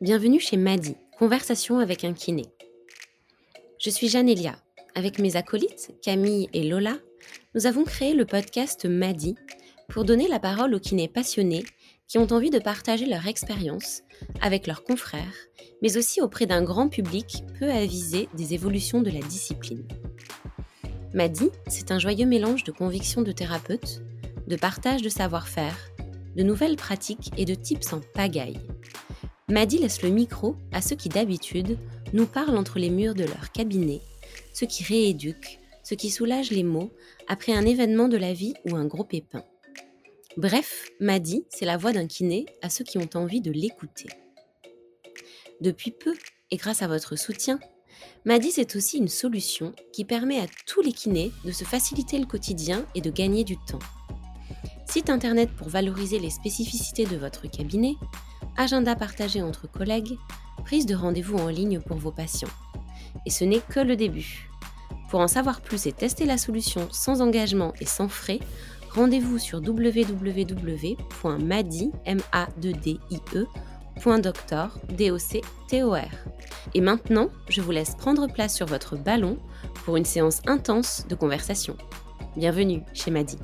bienvenue chez Madi, Conversation avec un kiné. Je suis Elia. Avec mes acolytes, Camille et Lola, nous avons créé le podcast Madi pour donner la parole aux kinés passionnés qui ont envie de partager leur expérience avec leurs confrères, mais aussi auprès d'un grand public peu avisé des évolutions de la discipline. Madi, c'est un joyeux mélange de convictions de thérapeutes, de partage de savoir-faire, de nouvelles pratiques et de tips en pagaille. Madi laisse le micro à ceux qui d'habitude nous parlent entre les murs de leur cabinet, ceux qui rééduquent, ceux qui soulagent les maux après un événement de la vie ou un gros pépin. Bref, Madi, c'est la voix d'un kiné à ceux qui ont envie de l'écouter. Depuis peu, et grâce à votre soutien, Madi, c'est aussi une solution qui permet à tous les kinés de se faciliter le quotidien et de gagner du temps. Site internet pour valoriser les spécificités de votre cabinet, agenda partagé entre collègues, prise de rendez-vous en ligne pour vos patients. Et ce n'est que le début. Pour en savoir plus et tester la solution sans engagement et sans frais, rendez-vous sur www.madi.doctor Et maintenant, je vous laisse prendre place sur votre ballon pour une séance intense de conversation. Bienvenue chez Madi.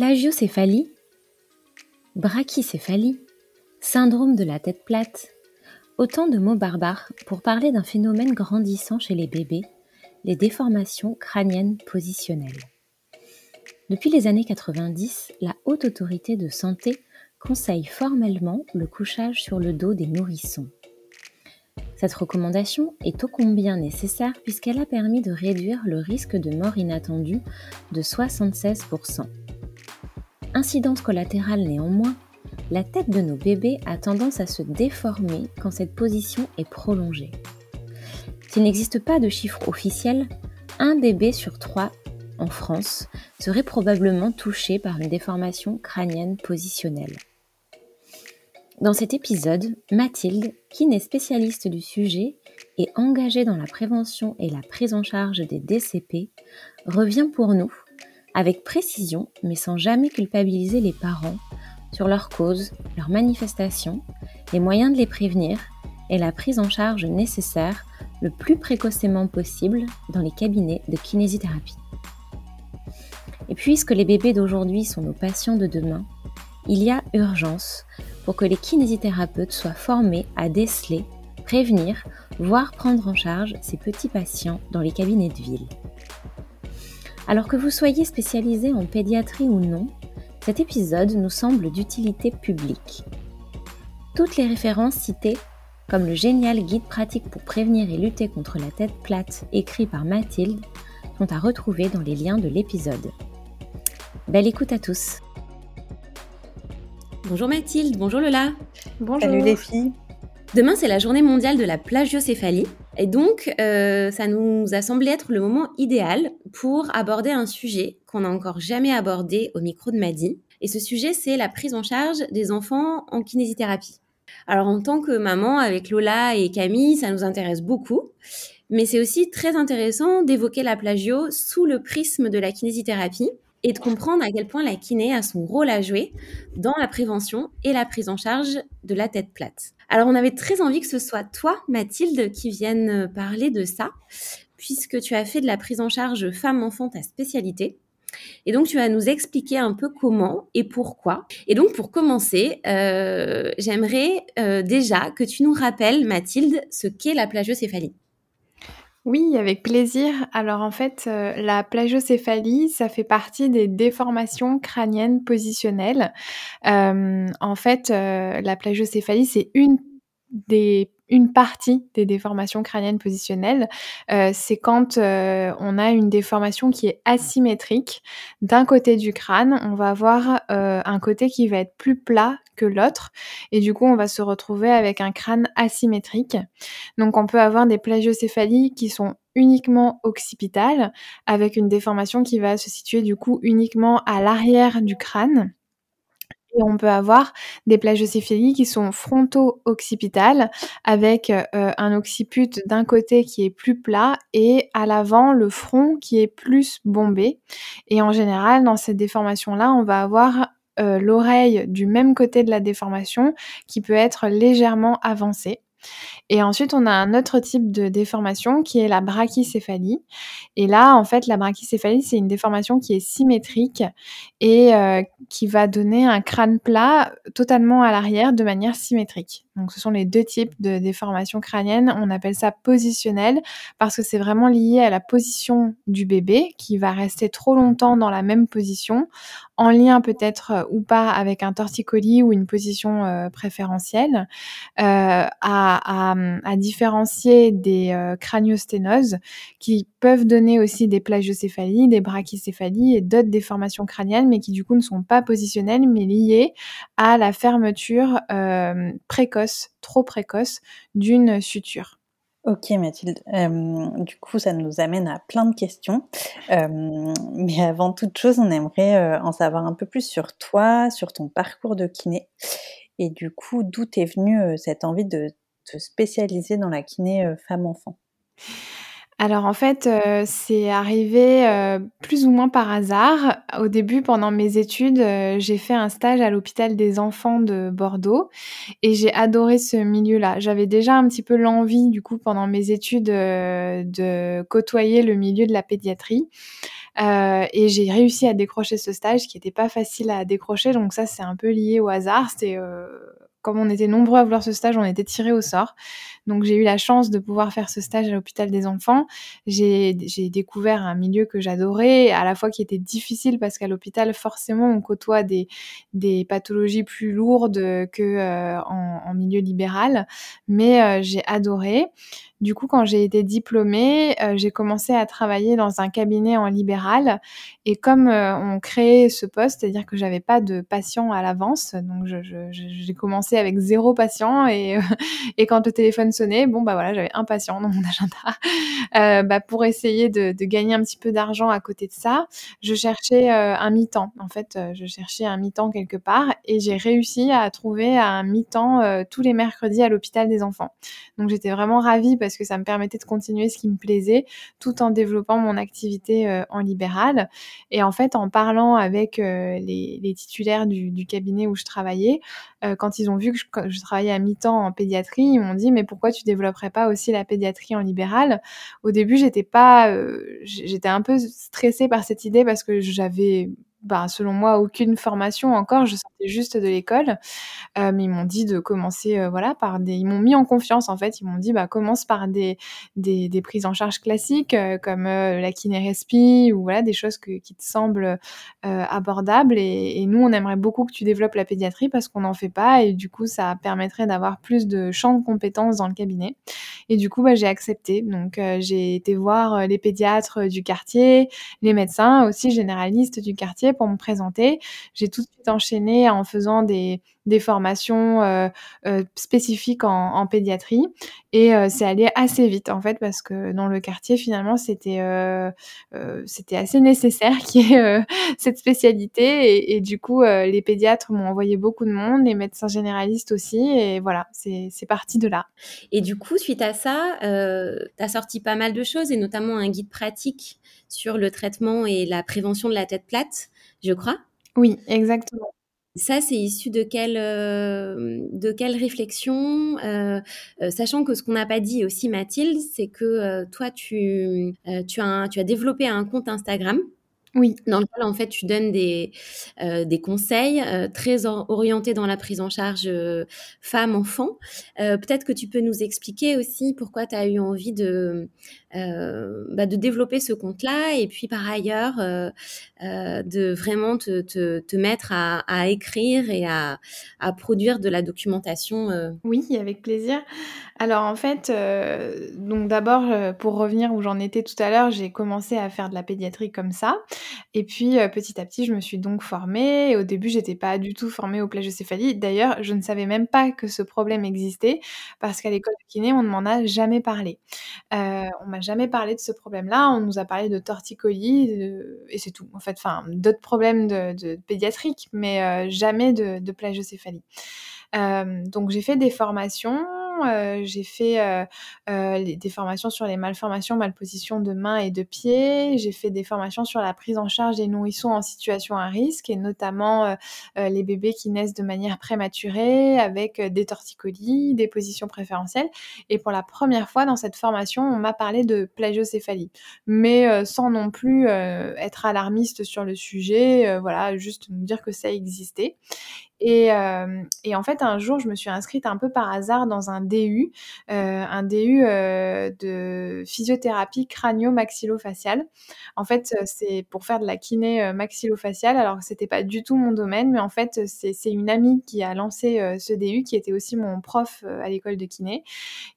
Plagiocéphalie brachycéphalie, syndrome de la tête plate, autant de mots barbares pour parler d'un phénomène grandissant chez les bébés, les déformations crâniennes positionnelles. Depuis les années 90, la Haute Autorité de Santé conseille formellement le couchage sur le dos des nourrissons. Cette recommandation est ô combien nécessaire puisqu'elle a permis de réduire le risque de mort inattendue de 76%. Incidence collatérale néanmoins, la tête de nos bébés a tendance à se déformer quand cette position est prolongée. S'il n'existe pas de chiffre officiel, un bébé sur trois en France serait probablement touché par une déformation crânienne positionnelle. Dans cet épisode, Mathilde, qui n'est spécialiste du sujet et engagée dans la prévention et la prise en charge des DCP, revient pour nous avec précision, mais sans jamais culpabiliser les parents, sur leurs causes, leurs manifestations, les moyens de les prévenir et la prise en charge nécessaire le plus précocement possible dans les cabinets de kinésithérapie. Et puisque les bébés d'aujourd'hui sont nos patients de demain, il y a urgence pour que les kinésithérapeutes soient formés à déceler, prévenir, voire prendre en charge ces petits patients dans les cabinets de ville. Alors que vous soyez spécialisé en pédiatrie ou non, cet épisode nous semble d'utilité publique. Toutes les références citées, comme le génial guide pratique pour prévenir et lutter contre la tête plate écrit par Mathilde, sont à retrouver dans les liens de l'épisode. Belle écoute à tous. Bonjour Mathilde, bonjour Lola. Bonjour. Salut les filles. Demain, c'est la journée mondiale de la plagiocéphalie. Et donc, euh, ça nous a semblé être le moment idéal pour aborder un sujet qu'on n'a encore jamais abordé au micro de Madi. Et ce sujet, c'est la prise en charge des enfants en kinésithérapie. Alors, en tant que maman, avec Lola et Camille, ça nous intéresse beaucoup. Mais c'est aussi très intéressant d'évoquer la plagio sous le prisme de la kinésithérapie et de comprendre à quel point la kiné a son rôle à jouer dans la prévention et la prise en charge de la tête plate. Alors on avait très envie que ce soit toi, Mathilde, qui vienne parler de ça, puisque tu as fait de la prise en charge femme-enfant ta spécialité. Et donc, tu vas nous expliquer un peu comment et pourquoi. Et donc, pour commencer, euh, j'aimerais euh, déjà que tu nous rappelles, Mathilde, ce qu'est la plagiocéphalie. Oui, avec plaisir. Alors en fait, euh, la plagiocéphalie, ça fait partie des déformations crâniennes positionnelles. Euh, en fait, euh, la plagiocéphalie, c'est une des une partie des déformations crâniennes positionnelles, euh, c'est quand euh, on a une déformation qui est asymétrique. D'un côté du crâne, on va avoir euh, un côté qui va être plus plat que l'autre, et du coup, on va se retrouver avec un crâne asymétrique. Donc, on peut avoir des plagiocéphalies qui sont uniquement occipitales, avec une déformation qui va se situer du coup uniquement à l'arrière du crâne. On peut avoir des plagiocéphalie qui sont fronto-occipitales avec euh, un occiput d'un côté qui est plus plat et à l'avant le front qui est plus bombé. Et en général, dans cette déformation-là, on va avoir l'oreille du même côté de la déformation qui peut être légèrement avancée. Et ensuite, on a un autre type de déformation qui est la brachycéphalie. Et là, en fait, la brachycéphalie, c'est une déformation qui est symétrique et euh, qui va donner un crâne plat totalement à l'arrière de manière symétrique. Donc, ce sont les deux types de déformation crânienne. On appelle ça positionnel parce que c'est vraiment lié à la position du bébé qui va rester trop longtemps dans la même position, en lien peut-être euh, ou pas avec un torticolis ou une position euh, préférentielle, euh, à, à, différencier des craniosténoses qui peuvent donner aussi des plagiocéphalies, des brachycéphalies et d'autres déformations crâniennes, mais qui du coup ne sont pas positionnelles, mais liées à la fermeture précoce trop précoce d'une suture. Ok Mathilde, du coup ça nous amène à plein de questions, mais avant toute chose on aimerait en savoir un peu plus sur toi, sur ton parcours de kiné, et du coup d'où est venue cette envie de te spécialiser dans la kiné femme-enfant? Alors en fait, euh, c'est arrivé, euh, plus ou moins par hasard. Au début, pendant mes études, euh, j'ai fait un stage à l'hôpital des enfants de Bordeaux et j'ai adoré ce milieu-là. J'avais déjà un petit peu l'envie, du coup, pendant mes études, de côtoyer le milieu de la pédiatrie. et j'ai réussi à décrocher ce stage qui n'était pas facile à décrocher, donc ça, c'est un peu lié au hasard. C'était, comme on était nombreux à vouloir ce stage, on était tirés au sort. Donc j'ai eu la chance de pouvoir faire ce stage à l'hôpital des enfants. J'ai découvert un milieu que j'adorais, à la fois qui était difficile parce qu'à l'hôpital, forcément, on côtoie des, pathologies plus lourdes que euh, en, milieu libéral. Mais euh, j'ai adoré. Du coup, quand j'ai été diplômée, euh, j'ai commencé à travailler dans un cabinet en libéral. Et comme euh, on créait ce poste, c'est-à-dire que j'avais pas de patients à l'avance, donc j'ai commencé avec zéro patient. Et, et quand le téléphone sonnait, bon bah voilà, j'avais un patient dans mon agenda. Euh, bah, pour essayer de, gagner un petit peu d'argent à côté de ça, je cherchais euh, un mi-temps. En fait, je cherchais un mi-temps quelque part, et j'ai réussi à trouver un mi-temps tous les mercredis à l'hôpital des enfants. Donc j'étais vraiment ravie parce que ça me permettait de continuer ce qui me plaisait tout en développant mon activité euh, en libéral. Et en fait, en parlant avec euh, les, titulaires du, cabinet où je travaillais, euh, quand ils ont vu que je, travaillais à mi-temps en pédiatrie, ils m'ont dit mais pourquoi tu développerais pas aussi la pédiatrie en libéral? Au début, j'étais pas, j'étais un peu stressée par cette idée parce que j'avais bah, selon moi, aucune formation encore. Je sortais juste de l'école. Euh, mais ils m'ont dit de commencer, euh, voilà, par des. Ils m'ont mis en confiance, en fait. Ils m'ont dit, bah, commence par des, des, des prises en charge classiques, euh, comme la kinérespi ou voilà, des choses que, qui te semblent abordables. Et, et, nous, on aimerait beaucoup que tu développes la pédiatrie parce qu'on n'en fait pas. Et du coup, ça permettrait d'avoir plus de champs de compétences dans le cabinet. Et du coup, bah, j'ai accepté. Donc, j'ai été voir les pédiatres du quartier, les médecins aussi généralistes du quartier pour me présenter. J'ai tout de suite enchaîné en faisant des, des formations euh, euh, spécifiques en, en, pédiatrie et euh, c'est allé assez vite en fait parce que dans le quartier finalement c'était c'était assez nécessaire qu'il y ait cette spécialité et, et du coup les pédiatres m'ont envoyé beaucoup de monde, les médecins généralistes aussi et voilà c'est parti de là. Et du coup suite à ça, tu as sorti pas mal de choses et notamment un guide pratique sur le traitement et la prévention de la tête plate je crois. Oui, exactement. Ça, c'est issu de quelle, euh, de quelle réflexion euh, euh, Sachant que ce qu'on n'a pas dit aussi, Mathilde, c'est que toi, tu, tu, as, tu as développé un compte Instagram oui. Dans lequel, en fait, tu donnes des, euh, des conseils euh, très orientés dans la prise en charge euh, femme-enfant. Peut-être que tu peux nous expliquer aussi pourquoi tu as eu envie de, bah, de développer ce compte-là et puis par ailleurs de vraiment te, te, te mettre à, à, écrire et à, à, produire de la documentation. Oui, avec plaisir. Alors en fait, donc d'abord, pour revenir où j'en étais tout à l'heure, j'ai commencé à faire de la pédiatrie comme ça. Et puis euh, petit à petit, je me suis donc formée. Au début, j'étais pas du tout formée au plagiocéphalie. D'ailleurs, je ne savais même pas que ce problème existait parce qu'à l'école de kiné, on ne m'en a jamais parlé. Euh, on m'a jamais parlé de ce problème-là. On nous a parlé de torticolis et c'est tout. En fait, enfin, d'autres problèmes de, de pédiatriques, mais euh, jamais de, de plagiocéphalie. Euh, donc j'ai fait des formations j'ai fait des formations sur les malformations, malpositions de mains et de pieds. J'ai fait des formations sur la prise en charge des nourrissons en situation à risque et notamment les bébés qui naissent de manière prématurée avec des torticolis, des positions préférentielles. Et pour la première fois dans cette formation, on m'a parlé de plagiocéphalie, mais sans non plus être alarmiste sur le sujet. voilà, juste nous dire que ça existait. Et, euh, et, en fait, un jour, je me suis inscrite un peu par hasard dans un DU, euh, un DU euh, de physiothérapie crânio-maxillofaciale. En fait, c'est pour faire de la kiné maxillofaciale. Alors, c'était pas du tout mon domaine, mais en fait, c'est une amie qui a lancé ce DU, qui était aussi mon prof à l'école de kiné,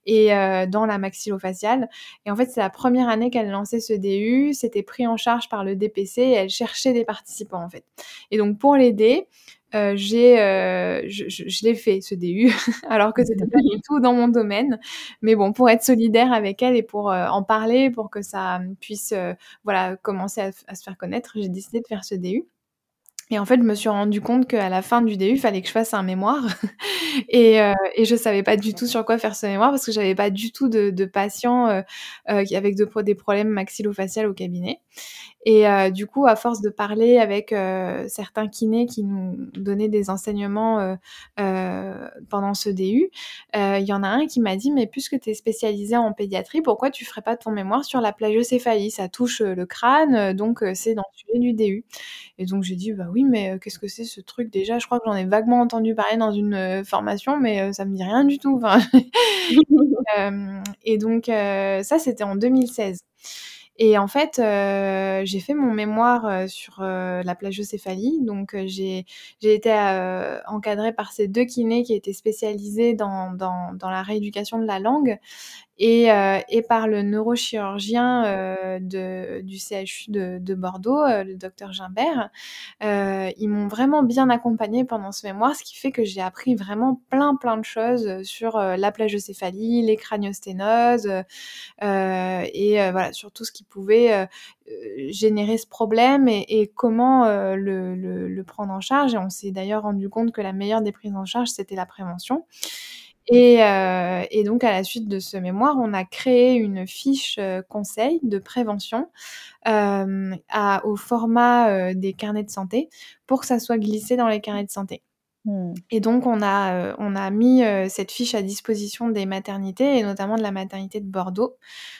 et dans la maxillofaciale. Et en fait, c'est la première année qu'elle lançait ce DU. C'était pris en charge par le DPC et elle cherchait des participants, en fait. Et donc, pour l'aider, euh, j'ai, euh, je, l'ai fait ce DU, alors que c'était pas du tout dans mon domaine. Mais bon, pour être solidaire avec elle et pour euh, en parler, pour que ça puisse, voilà, commencer à, se faire connaître, j'ai décidé de faire ce DU. Et en fait, je me suis rendu compte qu'à la fin du DU, il fallait que je fasse un mémoire. et, euh, et je savais pas du tout sur quoi faire ce mémoire parce que j'avais pas du tout de, de patients euh, euh, avec de, des problèmes maxillofaciaux au cabinet. Et euh, du coup, à force de parler avec euh, certains kinés qui nous donnaient des enseignements euh, pendant ce DU, il y en a un qui m'a dit, mais puisque tu es spécialisé en pédiatrie, pourquoi tu ferais pas ton mémoire sur la plagiocéphalie? Ça touche le crâne, donc c'est dans le sujet du DU. Et donc j'ai dit, bah oui, mais qu'est-ce que c'est ce truc déjà? Je crois que j'en ai vaguement entendu parler dans une formation, mais ça me dit rien du tout. Et donc ça, c'était en 2016. Et en fait, euh, j'ai fait mon mémoire euh, sur euh, la plagiocéphalie. Donc, j'ai été encadrée par ces deux kinés qui étaient spécialisés dans, dans, dans la rééducation de la langue et, euh, et, par le neurochirurgien euh, de, du CHU de, de Bordeaux, euh, le docteur Gimbert. ils m'ont vraiment bien accompagnée pendant ce mémoire, ce qui fait que j'ai appris vraiment plein plein de choses sur la plagiocéphalie, les craniosténoses et voilà sur tout ce qui pouvait générer ce problème et, et comment le, le, le, prendre en charge. Et on s'est d'ailleurs rendu compte que la meilleure des prises en charge, c'était la prévention. Et, euh, et, donc, à la suite de ce mémoire, on a créé une fiche euh, conseil de prévention euh, au format des carnets de santé pour que ça soit glissé dans les carnets de santé. Mmh. Et donc, on a, euh, on a mis euh, cette fiche à disposition des maternités, et notamment de la maternité de Bordeaux.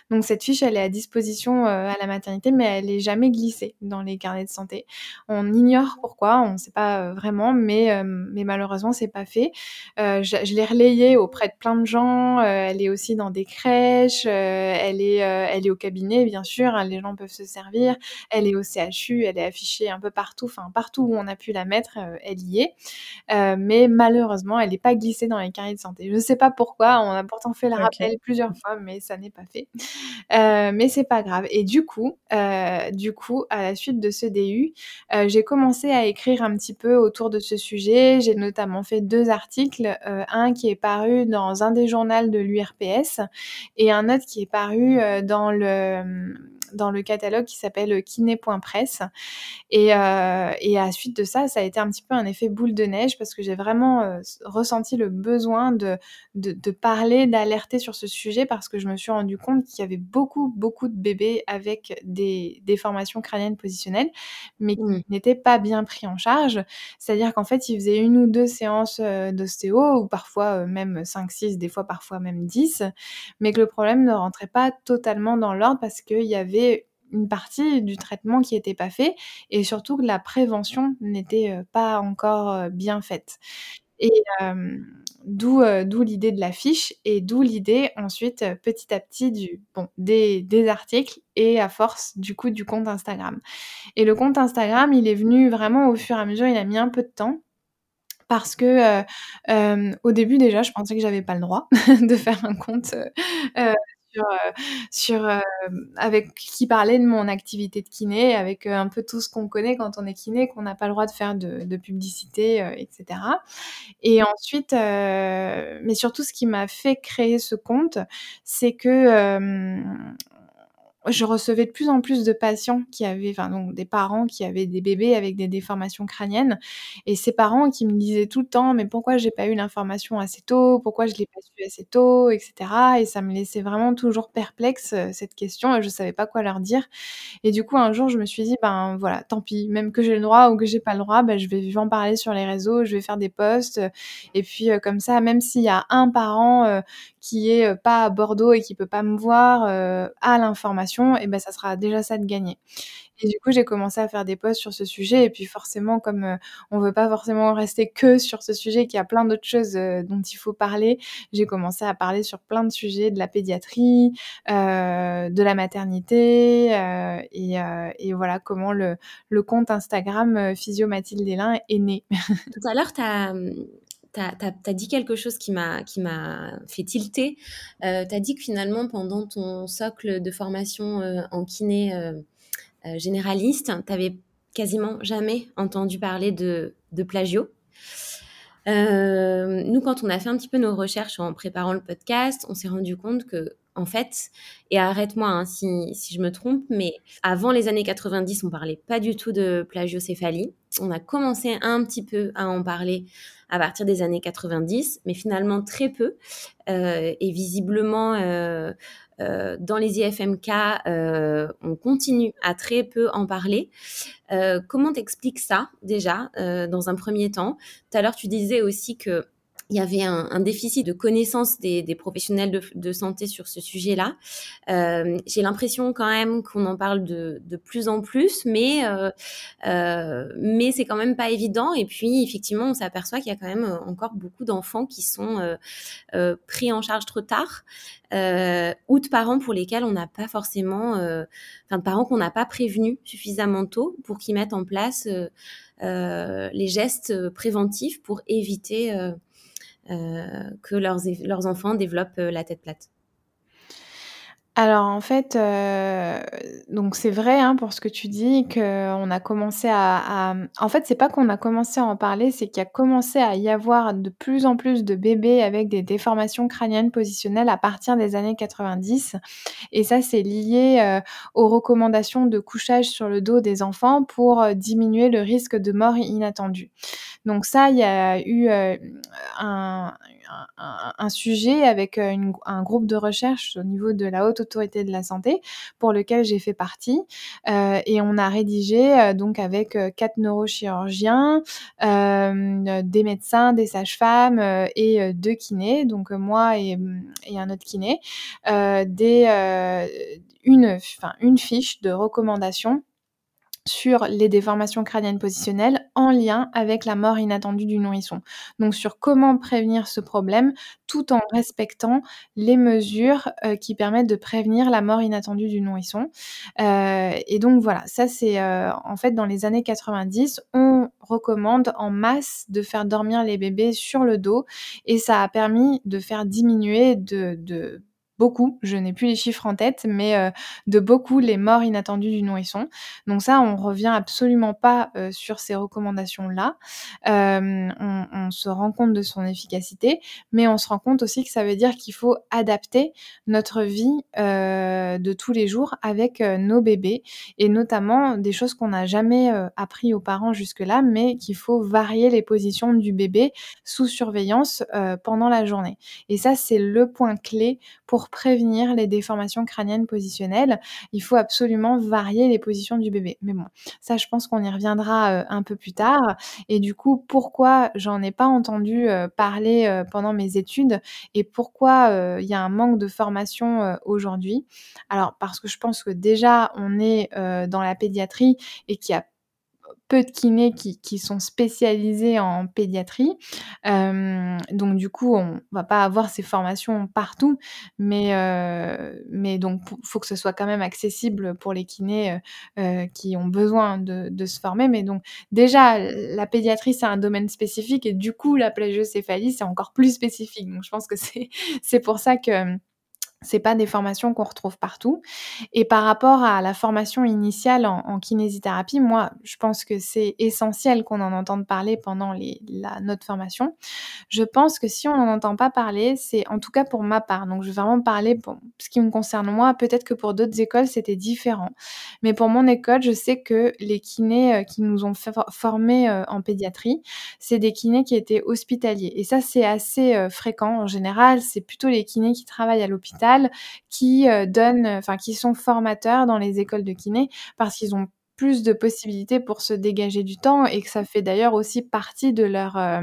Donc, cette fiche, elle est à disposition euh, à la maternité, mais elle n'est jamais glissée dans les carnets de santé. On ignore pourquoi, on ne sait pas vraiment, mais, mais malheureusement, c'est pas fait. je, je l'ai relayée auprès de plein de gens. elle est aussi dans des crèches. elle, est, elle est au cabinet, bien sûr. Hein, les gens peuvent se servir. Elle est au CHU. Elle est affichée un peu partout. Enfin, partout où on a pu la mettre, elle y est. Euh, mais malheureusement, elle n'est pas glissée dans les carnets de santé. Je ne sais pas pourquoi, on a pourtant fait le rappel plusieurs fois, mais ça n'est pas fait. Euh, mais c'est pas grave. Et du coup, euh, du coup, à la suite de ce DU, euh, j'ai commencé à écrire un petit peu autour de ce sujet. J'ai notamment fait deux articles, un qui est paru dans un des journaux de l'URPS et un autre qui est paru dans le dans le catalogue qui s'appelle kiné.press. Et, euh, et à suite de ça, ça a été un petit peu un effet boule de neige parce que j'ai vraiment euh, ressenti le besoin de, de, de parler, d'alerter sur ce sujet parce que je me suis rendu compte qu'il y avait beaucoup, beaucoup de bébés avec des déformations crâniennes positionnelles, mais qui mmh. n'étaient pas bien pris en charge. C'est-à-dire qu'en fait, ils faisaient une ou deux séances euh, d'ostéo, ou parfois euh, même 5, 6, des fois parfois même 10, mais que le problème ne rentrait pas totalement dans l'ordre parce qu'il y avait une partie du traitement qui n'était pas fait et surtout que la prévention n'était euh, pas encore euh, bien faite. Et euh, d'où l'idée de la fiche et d'où l'idée ensuite petit à petit du, bon, des, des, articles et à force du coup du compte Instagram. Et le compte Instagram, il est venu vraiment au fur et à mesure, il a mis un peu de temps parce que euh, euh, au début déjà je pensais que j'avais pas le droit de faire un compte euh, sur, euh, sur euh, avec qui parlait de mon activité de kiné, avec euh, un peu tout ce qu'on connaît quand on est kiné, qu'on n'a pas le droit de faire de, de publicité, etc. Et ensuite, mais surtout ce qui m'a fait créer ce compte, c'est que je recevais de plus en plus de patients qui avaient, enfin donc des parents qui avaient des bébés avec des déformations crâniennes, et ces parents qui me disaient tout le temps: «Mais pourquoi j'ai pas eu l'information assez tôt? Pourquoi je l'ai pas su assez tôt?» et cetera. Et ça me laissait vraiment toujours perplexe, heu, cette question et je savais pas quoi leur dire. Et du coup, un jour, je me suis dit: «Ben, voilà, tant pis, même que j'ai le droit ou que j'ai pas le droit, ben, je vais en parler sur les réseaux, je vais faire des posts, et puis, heu, comme ça, même s'il y a un parent, heu, qui est, pas à Bordeaux et qui peut pas me voir, a l'information et ben, ça sera déjà ça de gagné et du coup, j'ai commencé à faire des posts sur ce sujet et puis forcément, comme, heu, on veut pas forcément rester que sur ce sujet, qu'il y a plein d'autres choses, heu, dont il faut parler, j'ai commencé à parler sur plein de sujets, de la pédiatrie, heu, de la maternité, heu et voilà comment le le compte Instagram, Physio Mathilde Hélin est né. Tout à l'heure, tu as, mmh, tu as, dit quelque chose qui m'a fait tilter. Euh, tu as dit que finalement, pendant ton socle de formation euh, en kiné euh, généraliste, tu n'avais quasiment jamais entendu parler de, de plagio. nous, quand on a fait un petit peu nos recherches en préparant le podcast, on s'est rendu compte que en fait, et arrête-moi hein, si, si, je me trompe, mais avant les années 90, on parlait pas du tout de plagiocéphalie. On a commencé un petit peu à en parler à partir des années 90, mais finalement très peu. Euh, et visiblement, euh, euh, dans les IFMK, on continue à très peu en parler. comment t'expliques ça déjà, dans un premier temps? Tout à l'heure, tu disais aussi que il y avait un, déficit de connaissance des, professionnels de, santé sur ce sujet-là. Euh, j'ai l'impression quand même qu'on en parle de, plus en plus, mais euh, euh, mais c'est quand même pas évident. Et puis effectivement, on s'aperçoit qu'il y a quand même encore beaucoup d'enfants qui sont pris en charge trop tard, ou de parents pour lesquels on n'a pas forcément, enfin de parents qu'on n'a pas prévenus suffisamment tôt pour qu'ils mettent en place les gestes préventifs pour éviter euh, que leurs, leurs enfants développent euh, la tête plate alors en fait, euh, donc c'est vrai hein, pour ce que tu dis qu'on a commencé à, en fait c'est pas qu'on a commencé à en parler, c'est qu'il a commencé à y avoir de plus en plus de bébés avec des déformations crâniennes positionnelles à partir des années 90 et ça c'est lié euh, aux recommandations de couchage sur le dos des enfants pour euh, diminuer le risque de mort inattendue. Donc ça il y a eu un, sujet avec euh, un groupe de recherche au niveau de la haute autorité de la santé pour lequel j'ai fait partie euh, et on a rédigé euh, donc avec quatre neurochirurgiens, des médecins, des sages-femmes et deux kinés, donc moi et, et un autre kiné, des, une, une fiche de recommandation sur les déformations crâniennes positionnelles en lien avec la mort inattendue du nourrisson. Donc sur comment prévenir ce problème tout en respectant les mesures euh, qui permettent de prévenir la mort inattendue du nourrisson. Euh, et donc voilà, ça c'est euh, en fait dans les années 90, on recommande en masse de faire dormir les bébés sur le dos et ça a permis de faire diminuer de, de beaucoup, je n'ai plus les chiffres en tête, mais euh, de beaucoup les morts inattendues du nourrisson. Donc ça, on revient absolument pas euh, sur ces recommandations-là. Euh, on, se rend compte de son efficacité, mais on se rend compte aussi que ça veut dire qu'il faut adapter notre vie de tous les jours avec nos bébés, et notamment des choses qu'on n'a jamais appris aux parents jusque-là, mais qu'il faut varier les positions du bébé sous surveillance pendant la journée. Et ça, c'est le point clé pour prévenir les déformations crâniennes positionnelles, il faut absolument varier les positions du bébé. Mais bon, ça, je pense qu'on y reviendra euh, un peu plus tard. Et du coup, pourquoi j'en ai pas entendu euh, parler euh, pendant mes études et pourquoi il y a un manque de formation aujourd'hui? Alors, parce que je pense que déjà, on est dans la pédiatrie et qu'il y a peu de kinés qui, sont spécialisés en pédiatrie. Euh, donc du coup, on va pas avoir ces formations partout, mais, euh, mais donc faut que ce soit quand même accessible pour les kinés euh, qui ont besoin de, se former. Mais donc déjà, la pédiatrie, c'est un domaine spécifique et du coup, la plagiocéphalie, c'est encore plus spécifique. Donc je pense que c'est pour ça que C'est pas des formations qu'on retrouve partout et par rapport à la formation initiale en kinésithérapie, moi, je pense que c'est essentiel qu'on en entende parler pendant la notre formation. Je pense que si on n'en entend pas parler, c'est en tout cas pour ma part, donc je vais vraiment parler pour ce qui me concerne moi, peut-être que pour d'autres écoles, c'était différent. Mais pour mon école, je sais que les kinés, heu, qui nous ont formés, heu, en pédiatrie, c'est des kinés qui étaient hospitaliers et ça, c'est assez, heu, fréquent. En général, c'est plutôt les kinés qui travaillent à l'hôpital qui euh, donnent, enfin qui sont formateurs dans les écoles de kiné parce qu'ils ont plus de possibilités pour se dégager du temps et que ça fait d'ailleurs aussi partie de leur euh,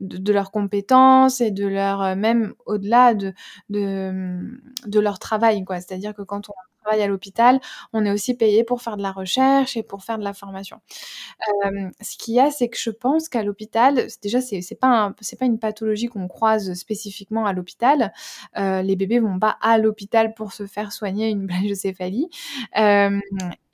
de, leurs compétences et de leur euh, même au-delà de, de de leur travail quoi. C'est-à-dire que quand on travaille à l'hôpital, on est aussi payé pour faire de la recherche et pour faire de la formation. ce qu'il y a, c'est que je pense qu'à l'hôpital, déjà, c'est pas pas une pathologie qu'on croise spécifiquement à l'hôpital. Euh, les bébés vont pas à l'hôpital pour se faire soigner une plagiocéphalie.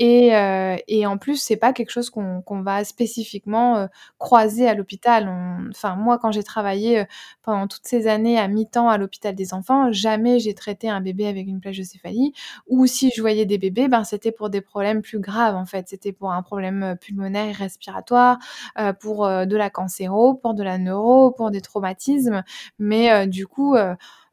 Et, euh, et en plus, c'est pas quelque chose qu'on qu'on va spécifiquement euh, croiser à l'hôpital. Enfin, moi, quand j'ai travaillé pendant toutes ces années à mi-temps à l'hôpital des enfants, jamais j'ai traité un bébé avec une plagiocéphalie ou si je voyais des bébés, ben, c'était pour des problèmes plus graves en fait. C'était pour un problème euh, pulmonaire et respiratoire, euh, pour euh, de la cancéro, pour de la neuro, pour des traumatismes. Mais du coup,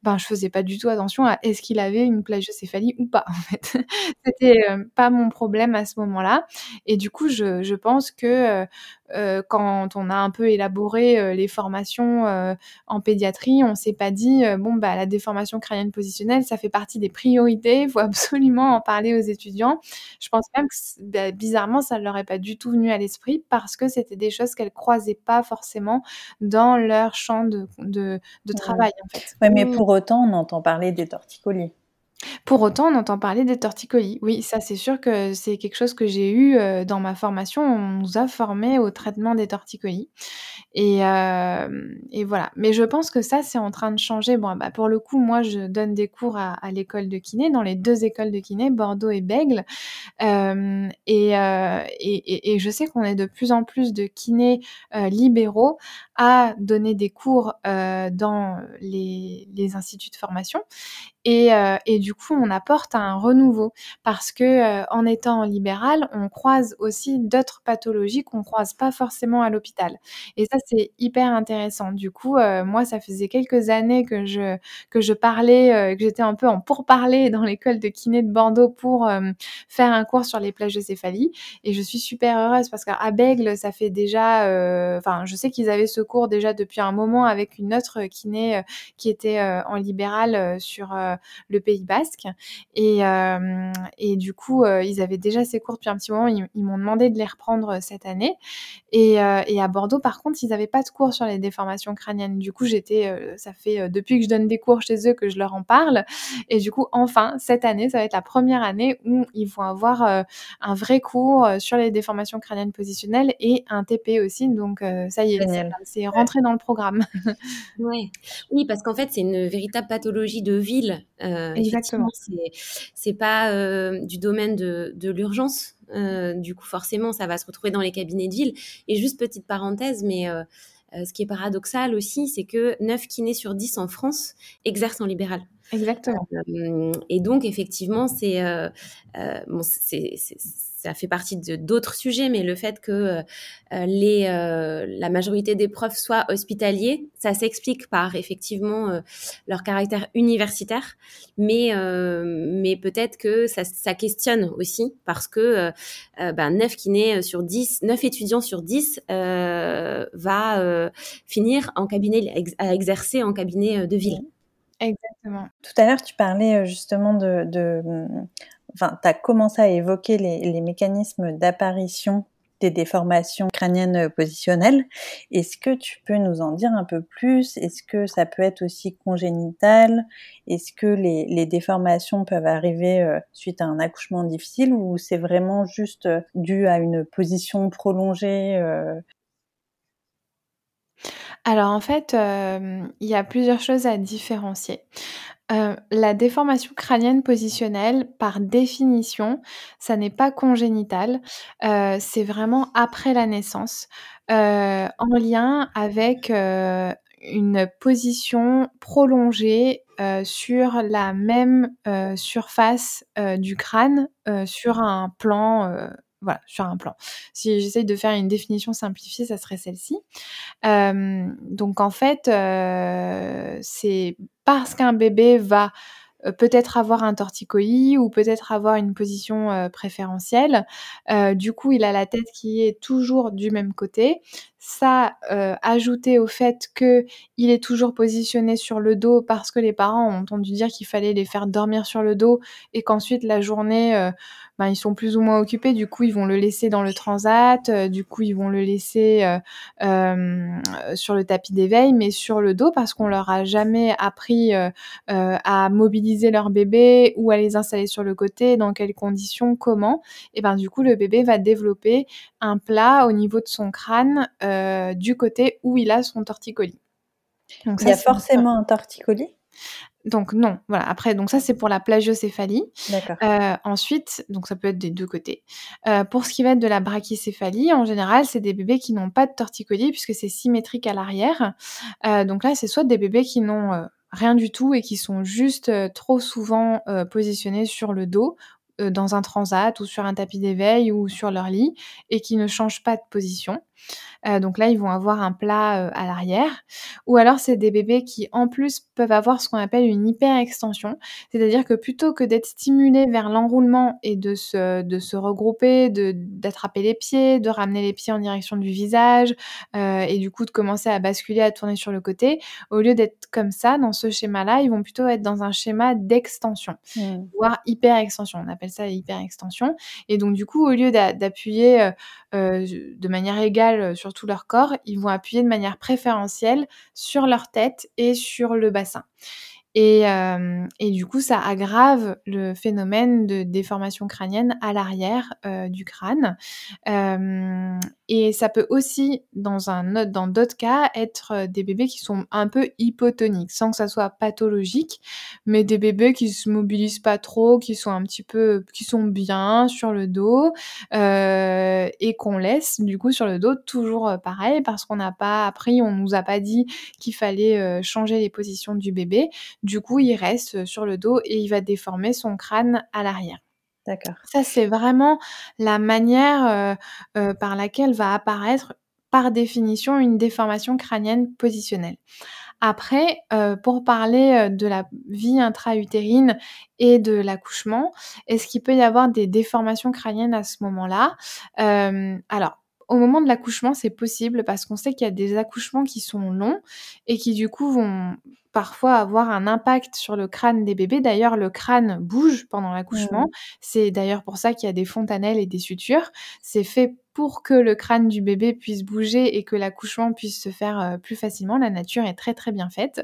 ben, je faisais pas du tout attention à est-ce qu'il avait une plagiocéphalie ou pas en fait. C'était pas mon problème à ce moment-là. Et du coup, je, je pense que euh, quand on a un peu élaboré euh, les formations euh, en pédiatrie, on s'est pas dit bon bah la déformation crânienne positionnelle, ça fait partie des priorités, il faut absolument en parler aux étudiants. Je pense même que bah, bizarrement ça ne leur est pas du tout venu à l'esprit parce que c'était des choses qu'elles croisaient pas forcément dans leur champ de, de, travail en fait. Ouais, mais pour autant on entend parler des torticolis. Pour autant, on entend parler des torticolis. Oui, ça, c'est sûr que c'est quelque chose que j'ai eu, dans ma formation. On nous a formés au traitement des torticolis et et voilà. Mais je pense que ça, c'est en train de changer. Bon, bah, pour le coup, moi, je donne des cours à l'école de kiné, dans les deux écoles de kiné, Bordeaux et Bègle. et et je sais qu'on est de plus en plus de kinés, libéraux à donner des cours, dans les instituts de formation et, euh, et, du coup, on apporte un renouveau parce que euh, en étant libéral, on croise aussi d'autres pathologies qu'on croise pas forcément à l'hôpital. Et ça, c'est hyper intéressant. Du coup, euh, moi, ça faisait quelques années que je que je parlais, que j'étais un peu en pourparler dans l'école de kiné de Bordeaux pour faire un cours sur les céphalie. Et je suis super heureuse parce qu'à Bègle, ça fait déjà, enfin, je sais qu'ils avaient ce cours déjà depuis un moment avec une autre kiné qui était en libéral sur le Pays Basque. Et, euh, et du coup, euh, ils avaient déjà ces cours depuis un petit moment. Ils, m'ont demandé de les reprendre euh, cette année. Et, et à Bordeaux, par contre, ils n'avaient pas de cours sur les déformations crâniennes. Du coup, j'étais, ça fait depuis que je donne des cours chez eux que je leur en parle. Et du coup, enfin, cette année, ça va être la première année où ils vont avoir un vrai cours sur les déformations crâniennes positionnelles et un TP aussi. Donc, ça y est, c'est rentré dans le programme. ouais. Oui, parce qu'en fait, c'est une véritable pathologie de ville euh, Exactement. C'est pas euh, du domaine de, de l'urgence. Euh, du coup, forcément, ça va se retrouver dans les cabinets de ville. Et juste petite parenthèse, mais euh, ce qui est paradoxal aussi, c'est que 9 kinés sur 10 en France exercent en libéral. Exactement. et donc, effectivement, c'est bon, c'est ça fait partie d'autres sujets, mais le fait que euh, les, euh, la majorité des profs soient hospitaliers, ça s'explique par effectivement euh, leur caractère universitaire, mais, mais peut-être que ça, ça, questionne aussi parce que ben, 9 kinés sur 10, 9 étudiants sur 10 va finir en cabinet, à exercer en cabinet de ville. Exactement. Tout à l'heure, tu parlais justement de, de enfin, tu as commencé à évoquer les, mécanismes d'apparition des déformations crâniennes positionnelles. Est-ce que tu peux nous en dire un peu plus? Est-ce que ça peut être aussi congénital? Est-ce que les, déformations peuvent arriver euh, suite à un accouchement difficile ou c'est vraiment juste euh, dû à une position prolongée euh? Alors en fait, il y a plusieurs choses à différencier. Euh, la déformation crânienne positionnelle, par définition, ça n'est pas congénital, euh, c'est vraiment après la naissance, euh, en lien avec, une position prolongée sur la même surface du crâne sur un plan voilà, sur un plan. Si j'essaye de faire une définition simplifiée, ça serait celle-ci. donc en fait, c'est parce qu'un bébé va euh, peut-être avoir un torticolis ou peut-être avoir une position euh, préférentielle. Euh, du coup, il a la tête qui est toujours du même côté. Ça, ajouté au fait qu'il est toujours positionné sur le dos parce que les parents ont entendu dire qu'il fallait les faire dormir sur le dos et qu'ensuite la journée, ben, ils sont plus ou moins occupés. Du coup, ils vont le laisser dans le transat. du coup, ils vont le laisser sur le tapis d'éveil, mais sur le dos parce qu'on leur a jamais appris à mobiliser leur bébé ou à les installer sur le côté, dans quelles conditions, comment. Et ben du coup, le bébé va développer un plat au niveau de son crâne euh, du côté où il a son torticolis. Donc, il y a forcément un torticolis? Donc non, voilà. Après, donc ça c'est pour la plagiocéphalie. Euh, ensuite, donc ça peut être des deux côtés. Euh, pour ce qui va être de la brachycéphalie, en général, c'est des bébés qui n'ont pas de torticolis puisque c'est symétrique à l'arrière. donc là, c'est soit des bébés qui n'ont rien du tout et qui sont juste trop souvent positionnés sur le dos dans un transat ou sur un tapis d'éveil ou sur leur lit et qui ne changent pas de position. Euh, donc là, ils vont avoir un plat euh, à l'arrière. Ou alors, c'est des bébés qui, en plus, peuvent avoir ce qu'on appelle une hyperextension. C'est-à-dire que plutôt que d'être stimulés vers l'enroulement et de se, de se regrouper, d'attraper les pieds, de ramener les pieds en direction du visage euh, et du coup de commencer à basculer, à tourner sur le côté, au lieu d'être comme ça, dans ce schéma-là, ils vont plutôt être dans un schéma d'extension, mmh. voire hyperextension. On appelle ça hyperextension. Et donc, du coup, au lieu d'appuyer de manière égale sur tout leur corps, ils vont appuyer de manière préférentielle sur leur tête et sur le bassin. Et, euh, du coup, ça aggrave le phénomène de déformation crânienne à l'arrière euh, du crâne. Euh, et ça peut aussi, dans d'autres cas, être des bébés qui sont un peu hypotoniques, sans que ça soit pathologique, mais des bébés qui se mobilisent pas trop, qui sont un petit peu, qui sont bien sur le dos et qu'on laisse du coup sur le dos toujours pareil parce qu'on n'a pas appris, on nous a pas dit qu'il fallait changer les positions du bébé. Du coup, il reste sur le dos et il va déformer son crâne à l'arrière. D'accord. Ça, c'est vraiment la manière par laquelle va apparaître par définition une déformation crânienne positionnelle. Après, pour parler de la vie intra-utérine et de l'accouchement, est-ce qu'il peut y avoir des déformations crâniennes à ce moment-là? Alors, au moment de l'accouchement, c'est possible parce qu'on sait qu'il y a des accouchements qui sont longs et qui du coup vont parfois avoir un impact sur le crâne des bébés. D'ailleurs, le crâne bouge pendant l'accouchement. C'est d'ailleurs pour ça qu'il y a des fontanelles et des sutures. C'est fait pour que le crâne du bébé puisse bouger et que l'accouchement puisse se faire euh, plus facilement. La nature est très très bien faite.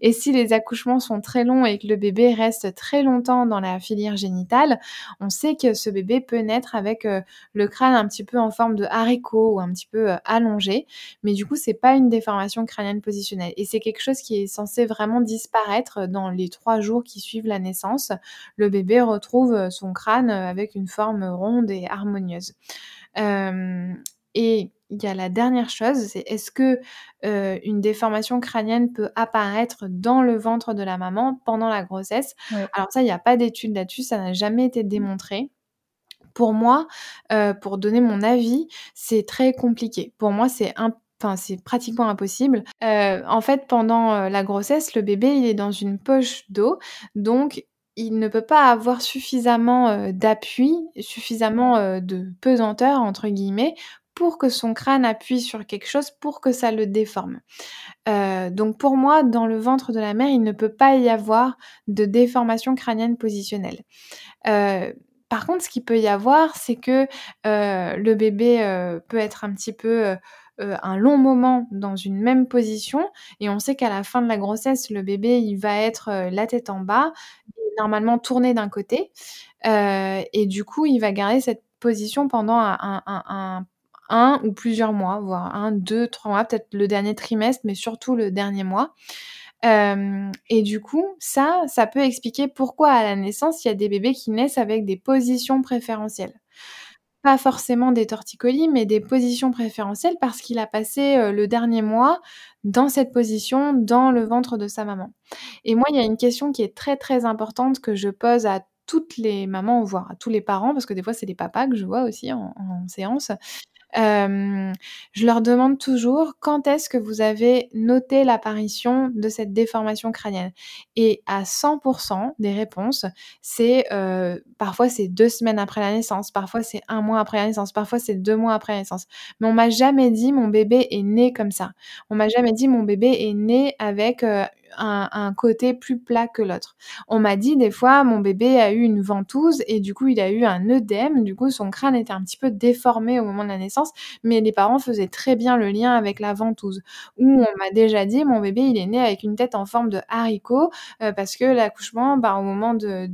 Et si les accouchements sont très longs et que le bébé reste très longtemps dans la filière génitale, on sait que ce bébé peut naître avec euh, le crâne un petit peu en forme de haricot ou un petit peu euh, allongé. Mais du coup, c'est pas une déformation crânienne positionnelle. Et c'est quelque chose qui est censé vraiment disparaître dans les trois jours qui suivent la naissance. Le bébé retrouve son crâne avec une forme ronde et harmonieuse et il y a la dernière chose, c'est est-ce que une déformation crânienne peut apparaître dans le ventre de la maman pendant la grossesse? Alors ça, il n'y a pas d'études là-dessus, ça n'a jamais été démontré. Pour moi, pour donner mon avis, c'est très compliqué. Pour moi, c'est Enfin, c'est pratiquement impossible. en fait, pendant la grossesse, le bébé, il est dans une poche d'eau, donc il ne peut pas avoir suffisamment d'appui, suffisamment de pesanteur, entre guillemets, pour que son crâne appuie sur quelque chose pour que ça le déforme. donc pour moi, dans le ventre de la mère, il ne peut pas y avoir de déformation crânienne positionnelle. par contre, ce qu'il peut y avoir, c'est que le bébé peut être un petit peu euh, un long moment dans une même position et on sait qu'à la fin de la grossesse, le bébé, il va être euh, la tête en bas, normalement tourné d'un côté euh, et du coup, il va garder cette position pendant un, un, ou plusieurs mois, voire un, deux, trois mois, peut-être le dernier trimestre, mais surtout le dernier mois. et du coup, ça, ça peut expliquer pourquoi à la naissance, il y a des bébés qui naissent avec des positions préférentielles. Pas forcément des torticolis, mais des positions préférentielles parce qu'il a passé, le dernier mois dans cette position, dans le ventre de sa maman. Et moi, il y a une question qui est très, très importante que je pose à toutes les mamans, voire à tous les parents, parce que des fois, c'est les papas que je vois aussi en séance je leur demande toujours quand est-ce que vous avez noté l'apparition de cette déformation crânienne. Et à 100% des réponses, c'est parfois c'est deux semaines après la naissance, parfois c'est un mois après la naissance, parfois c'est deux mois après la naissance. Mais on m'a jamais dit mon bébé est né comme ça. On m'a jamais dit mon bébé est né avec un, côté plus plat que l'autre. On m'a dit des fois, mon bébé a eu une ventouse et du coup, il a eu un œdème. Du coup, son crâne était un petit peu déformé au moment de la naissance, mais les parents faisaient très bien le lien avec la ventouse. Ou on m'a déjà dit, mon bébé, il est né avec une tête en forme de haricot euh, parce que l'accouchement, bah, au moment de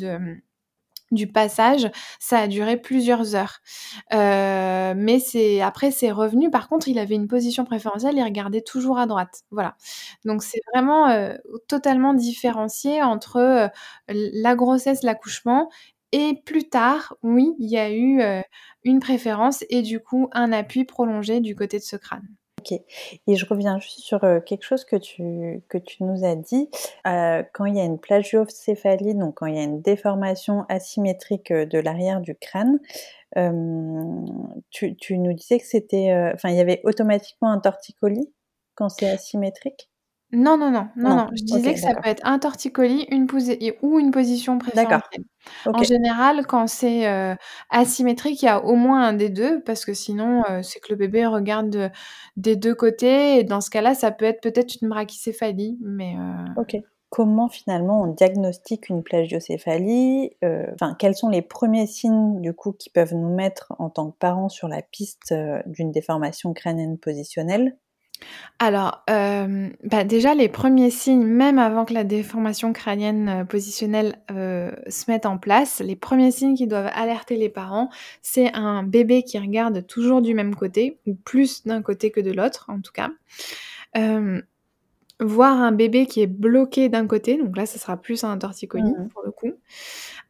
du passage, ça a duré plusieurs heures. Euh, mais c'est après c'est revenu. Par contre, il avait une position préférentielle, il regardait toujours à droite. Voilà. Donc c'est vraiment euh, totalement différencié entre euh, la grossesse, l'accouchement et plus tard, oui, il y a eu une préférence et du coup un appui prolongé du côté de ce crâne. Ok. Et je reviens juste sur quelque chose que tu, que tu nous as dit. quand il y a une plagiocéphalie, donc quand il y a une déformation asymétrique de l'arrière du crâne, tu, tu, nous disais que c'était, enfin, il y avait automatiquement un torticolis quand c'est asymétrique? Non, non, non, non, non. Je disais que ça peut être un torticolis une ou une position préférentielle. En général, quand c'est euh, asymétrique, il y a au moins un des deux, parce que sinon, euh, c'est que le bébé regarde des deux côtés. Et dans ce cas-là, ça peut être peut-être une brachycéphalie, mais. Euh, ok. Comment finalement on diagnostique une plagiocéphalie Enfin, quels sont les premiers signes du coup qui peuvent nous mettre en tant que parents sur la piste d'une déformation crânienne positionnelle? Alors, euh, bah, déjà les premiers signes, même avant que la déformation crânienne, euh, positionnelle, euh, se mette en place, les premiers signes qui doivent alerter les parents, c'est un bébé qui regarde toujours du même côté ou plus d'un côté que de l'autre, en tout cas. voir un bébé qui est bloqué d'un côté, donc là, ce sera plus un torticolis mmh pour le coup.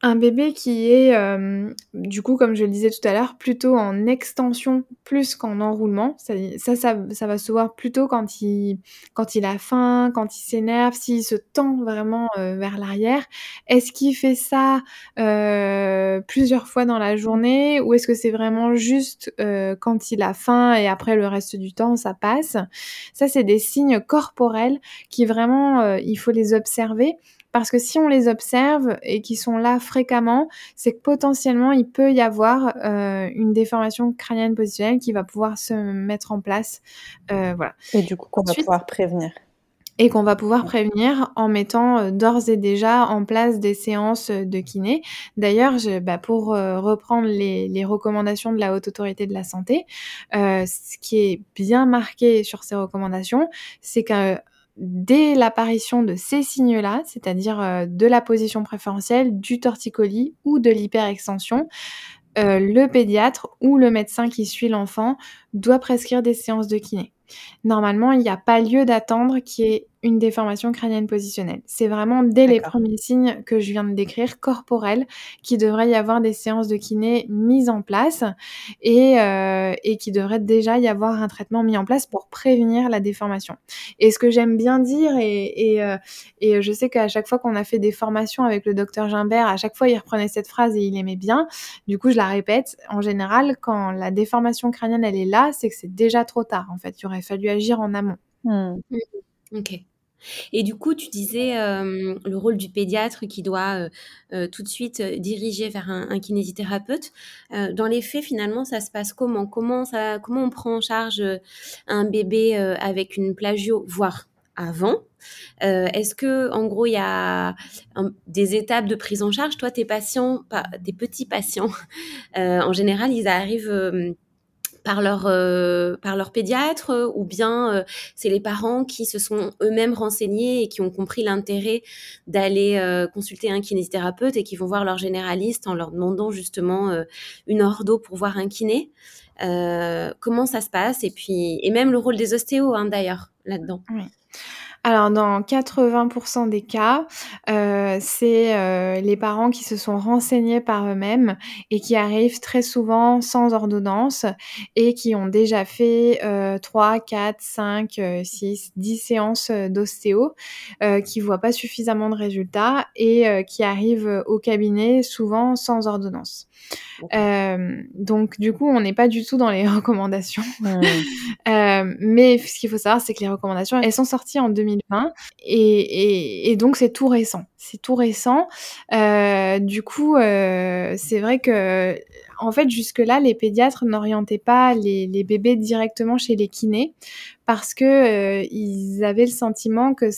Un bébé qui est, euh, du coup, comme je le disais tout à l'heure, plutôt en extension plus qu'en enroulement. Ça, ça, ça, va se voir plutôt quand il, quand il a faim, quand il s'énerve, s'il se tend vraiment euh, vers l'arrière. Est-ce qu'il fait ça euh, plusieurs fois dans la journée ou est-ce que c'est vraiment juste quand il a faim et après le reste du temps, ça passe? Ça, c'est des signes corporels qui vraiment, il faut les observer parce que si on les observe et qu'ils sont là fréquemment, c'est que potentiellement il peut y avoir euh, une déformation crânienne positionnelle qui va pouvoir se mettre en place. Euh, voilà. Et du coup qu'on va pouvoir prévenir. Et qu'on va pouvoir prévenir en mettant euh, d'ores et déjà en place des séances de kiné. D'ailleurs, bah, pour reprendre les, les, recommandations de la Haute Autorité de la Santé, ce qui est bien marqué sur ces recommandations, c'est que dès l'apparition de ces signes-là, c'est-à-dire euh, de la position préférentielle, du torticolis ou de l'hyperextension, euh, le pédiatre ou le médecin qui suit l'enfant doit prescrire des séances de kiné. Normalement, il n'y a pas lieu d'attendre qu'il y une déformation crânienne positionnelle. C'est vraiment dès les premiers signes que je viens de décrire, corporels, qu'il devrait y avoir des séances de kiné mises en place et, euh, et qu'il devrait déjà y avoir un traitement mis en place pour prévenir la déformation. Et ce que j'aime bien dire, et, et, euh, et je sais qu'à chaque fois qu'on a fait des formations avec le docteur Gimbert, à chaque fois il reprenait cette phrase et il aimait bien. Du coup, je la répète. En général, quand la déformation crânienne elle est là, c'est que c'est déjà trop tard. En fait, il aurait fallu agir en amont. Hmm. Ok. Et du coup, tu disais euh, le rôle du pédiatre qui doit euh, euh, tout de suite diriger vers un, kinésithérapeute. dans les faits, finalement, ça se passe comment? Comment, ça, comment on prend en charge un bébé avec une plagio, voire avant? Est-ce que, en gros, il y a des étapes de prise en charge? Toi, tes patients, pas, des petits patients, en général, ils arrivent par leur euh, par leur pédiatre euh, ou bien euh, c'est les parents qui se sont eux-mêmes renseignés et qui ont compris l'intérêt d'aller consulter un kinésithérapeute et qui vont voir leur généraliste en leur demandant justement une ordo pour voir un kiné. comment ça se passe? Et puis et même le rôle des ostéos hein, d'ailleurs là-dedans. Oui. Alors dans 80% des cas, heu, c'est, heu, les parents qui se sont renseignés par eux-mêmes et qui arrivent très souvent sans ordonnance et qui ont déjà fait, heu, 3-4-5-6-10 séances, heu, d'ostéo, heu, qui voient pas suffisamment de résultats et qui arrivent, au cabinet souvent sans ordonnance. Donc du coup, on n'est pas du tout dans les recommandations. Mmh. Mais ce qu'il faut savoir, c'est que les recommandations, elles sont sorties en 2020 et donc c'est tout récent. C'est tout récent. Heu, du coup, heu, c'est vrai qu'en fait, jusque-là, les pédiatres n'orientaient pas les bébés directement chez les kinés parce que, heu, ils avaient le sentiment que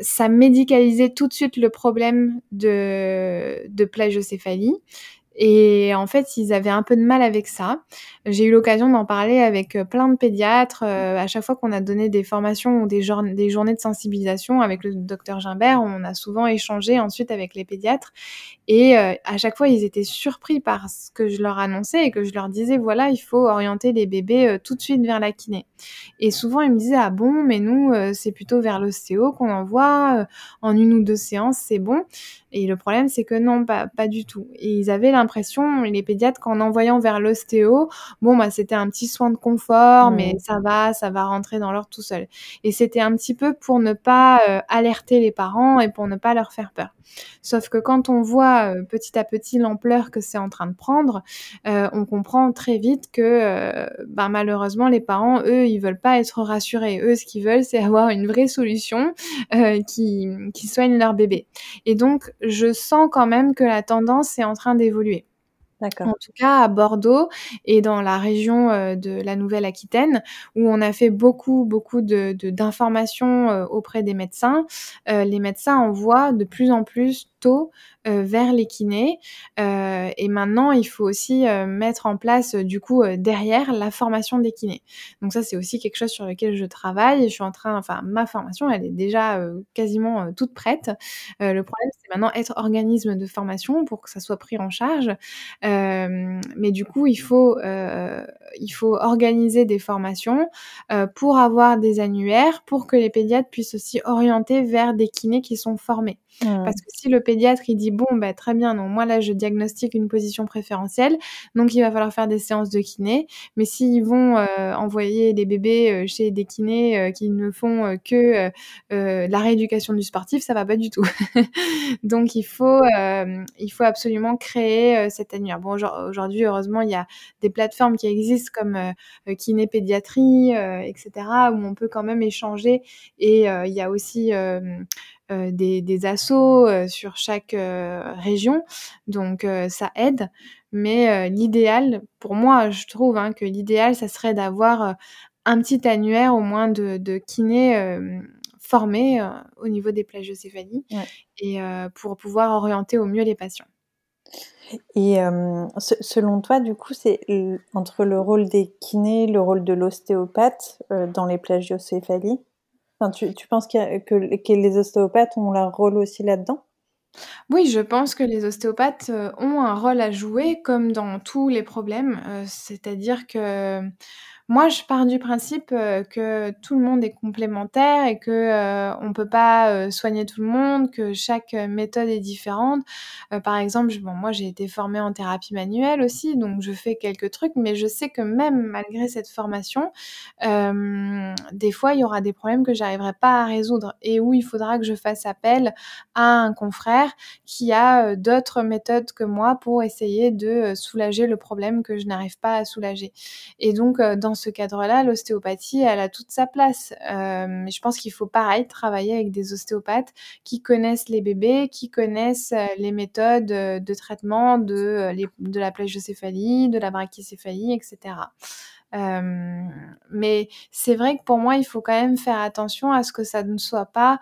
ça médicalisait tout de suite le problème de de plagiocéphalie et en fait, ils avaient un peu de mal avec ça. J'ai eu l'occasion d'en parler avec, heu, plein de pédiatres, heu, à chaque fois qu'on a donné des formations ou des journ des journées de sensibilisation avec le docteur Gimbert, on a souvent échangé ensuite avec les pédiatres et heu, à chaque fois, ils étaient surpris par ce que je leur annonçais et que je leur disais: «Voilà, il faut orienter les bébés, tout de suite vers la kiné» et souvent, ils me disaient: «Ah bon? Mais nous, c'est plutôt vers l'ostéo qu'on envoie, en 1 ou 2 séances, c'est bon» et le problème, c'est que non, pas pas du tout et ils avaient l'impression, les pédiatres, qu'en envoyant vers l'ostéo, bon, bah, c'était un petit soin de confort, mais Mmh. ça va, ça va rentrer dans l'ordre tout seul et c'était un petit peu pour ne pas, heu, alerter les parents et pour ne pas leur faire peur. Sauf que quand on voit, heu, petit à petit l'ampleur que c'est en train de prendre, heu, on comprend très vite que, bah, malheureusement, les parents, eux, ils veulent pas être rassurés. Eux, ce qu'ils veulent, c'est avoir une vraie solution, qui, qui soigne leur bébé et donc je sens quand même que la tendance est en train d'évoluer. En tout cas à Bordeaux et dans la région, heu, de la Nouvelle-Aquitaine où on a fait beaucoup, beaucoup de de d'informations, heu, auprès des médecins. Heu, les médecins envoient de plus en plus heu, vers les kinés, heu et maintenant il faut aussi, heu, mettre en place, du coup, derrière la formation des kinés. Donc ça, c'est aussi quelque chose sur lequel je travaille. Je suis en train enfin ma formation, elle est déjà, quasiment, toute prête. Le problème, c'est maintenant être organisme de formation pour que ça soit pris en charge. Mais du coup, il faut, il faut organiser des formations, pour avoir des annuaires, pour que les pédiatres puissent aussi orienter vers des kinés qui sont formés. Parce que si le pédiatre, il dit: «Bon, bah, très bien, donc moi là, je diagnostique une position préférentielle, donc il va falloir faire des séances de kiné», mais s'ils vont, heu, envoyer les bébés, heu, chez des kinés, heu, qui ne font, heu, que, la rééducation du sportif, ça va pas du tout. Donc il faut, il faut absolument créer, heu, cet annuaire. Bon, aujour aujourd'hui, heureusement, il y a des plateformes qui existent comme, Kiné Pédiatrie, heu et cetera, où on peut quand même échanger et il y a aussi, heu, des des assos, heu, sur chaque, heu, région, donc ça aide. Mais l'idéal, pour moi, je trouve, hein, que l'idéal, ça serait d'avoir, un petit annuaire au moins de de kinés, hem, formés, au niveau des plagiocéphalies Ouais. et pour pouvoir orienter au mieux les patients. Et selon toi, du coup, c'est entre le rôle des kinés, le rôle de l'ostéopathe, dans les plagiocéphalies? Enfin, tu penses que les ostéopathes ont leur rôle aussi là-dedans? Oui, je pense que les ostéopathes, heu, ont un rôle à jouer comme dans tous les problèmes, heu, c'est-à-dire que moi, je pars du principe, heu, que tout le monde est complémentaire et que, heu, on peut pas, heu, soigner tout le monde, que chaque, heu, méthode est différente. Par exemple, bon, moi, j'ai été formée en thérapie manuelle aussi, donc je fais quelques trucs, mais je sais que même malgré cette formation, des fois, il y aura des problèmes que j'arriverai pas à résoudre et où il faudra que je fasse appel à un confrère qui a, d'autres méthodes que moi pour essayer de, soulager le problème que je n'arrive pas à soulager et donc dans ce cadre-là, l'ostéopathie, elle a toute sa place. Mais je pense qu'il faut pareil, travailler avec des ostéopathes qui connaissent les bébés, qui connaissent, heu, les méthodes, heu, de traitement les de la plagiocéphalie, de la brachycéphalie et cetera. Hem, mais c'est vrai que pour moi, il faut quand même faire attention à ce que ça ne soit pas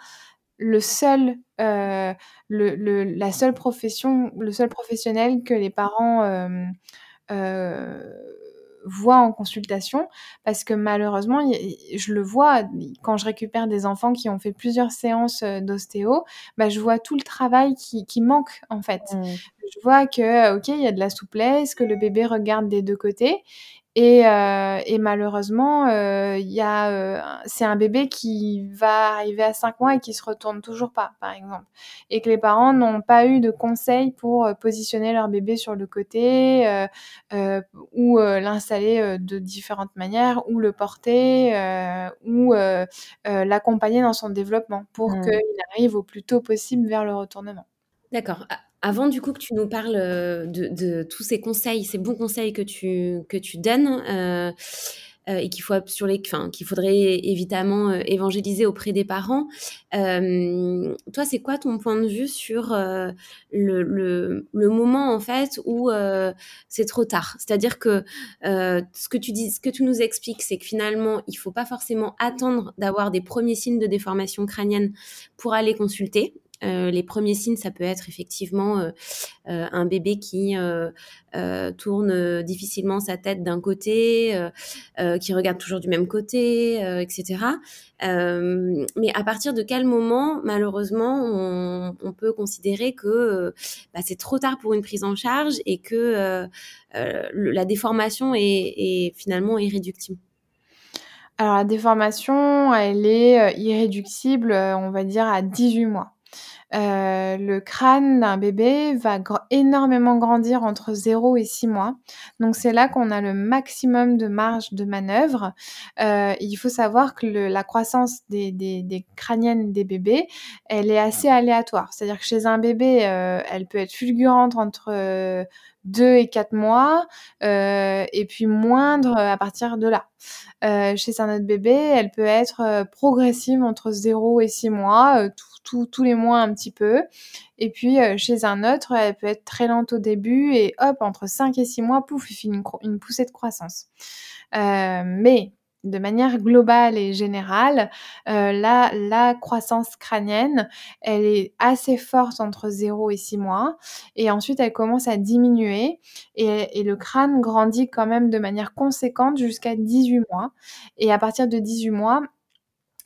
le seul, la seule profession, le seul professionnel que les parents, voient en consultation. Parce que malheureusement, je le vois quand je récupère des enfants qui ont fait plusieurs séances, heu, d'ostéo, bah, je vois tout le travail qui qui manque, en fait. Mmh. Je vois que, OK, il y a de la souplesse, que le bébé regarde des 2 côtés Et, euh, et malheureusement, il y a, c'est un bébé qui va arriver à 5 mois et qui se retourne toujours pas, par exemple. Et que les parents n'ont pas eu de conseils pour positionner leur bébé sur le côté ou l'installer de différentes manières ou le porter ou l'accompagner dans son développement pour mmh. qu'il arrive au plus tôt possible vers le retournement. D'accord. Avant du coup que tu nous parles de, tous ces conseils, ces bons conseils que tu, que tu donnes euh, euh, et qu'il faut sur les, qu'il faudrait évidemment euh, évangéliser auprès des parents. toi, c'est quoi ton point de vue sur le, le, moment en fait où c'est trop tard? C'est-à-dire que ce que tu dis, ce que tu nous expliques, c'est que finalement, il faut pas forcément attendre d'avoir des premiers signes de déformation crânienne pour aller consulter. Euh, les premiers signes, ça peut être effectivement euh, euh, un bébé qui tourne difficilement sa tête d'un côté, qui regarde toujours du même côté, etc. mais à partir de quel moment, malheureusement, on, peut considérer que bah, c'est trop tard pour une prise en charge et que la déformation est, finalement irréductible? Alors la déformation, elle est irréductible, on va dire, à 18 mois. Euh, le crâne d'un bébé va énormément grandir entre 0 et 6 mois. Donc c'est là qu'on a le maximum de marge de manœuvre. Euh, il faut savoir que la croissance des, des, crâniennes des bébés, elle est assez aléatoire. C'est-à-dire que chez un bébé, euh, elle peut être fulgurante entre 2 et 4 mois, et puis moindre à partir de là. chez un autre bébé, elle peut être progressive entre 0 et 6 mois, tous les mois un petit peu. Et puis euh, chez un autre, elle peut être très lente au début et hop, entre 5 et 6 mois, pouf, il fait une, poussée de croissance. Euh, mais de manière globale et générale, euh, la, croissance crânienne, elle est assez forte entre 0 et 6 mois. Et ensuite, elle commence à diminuer. Et, et le crâne grandit quand même de manière conséquente jusqu'à 18 mois. Et à partir de 18 mois,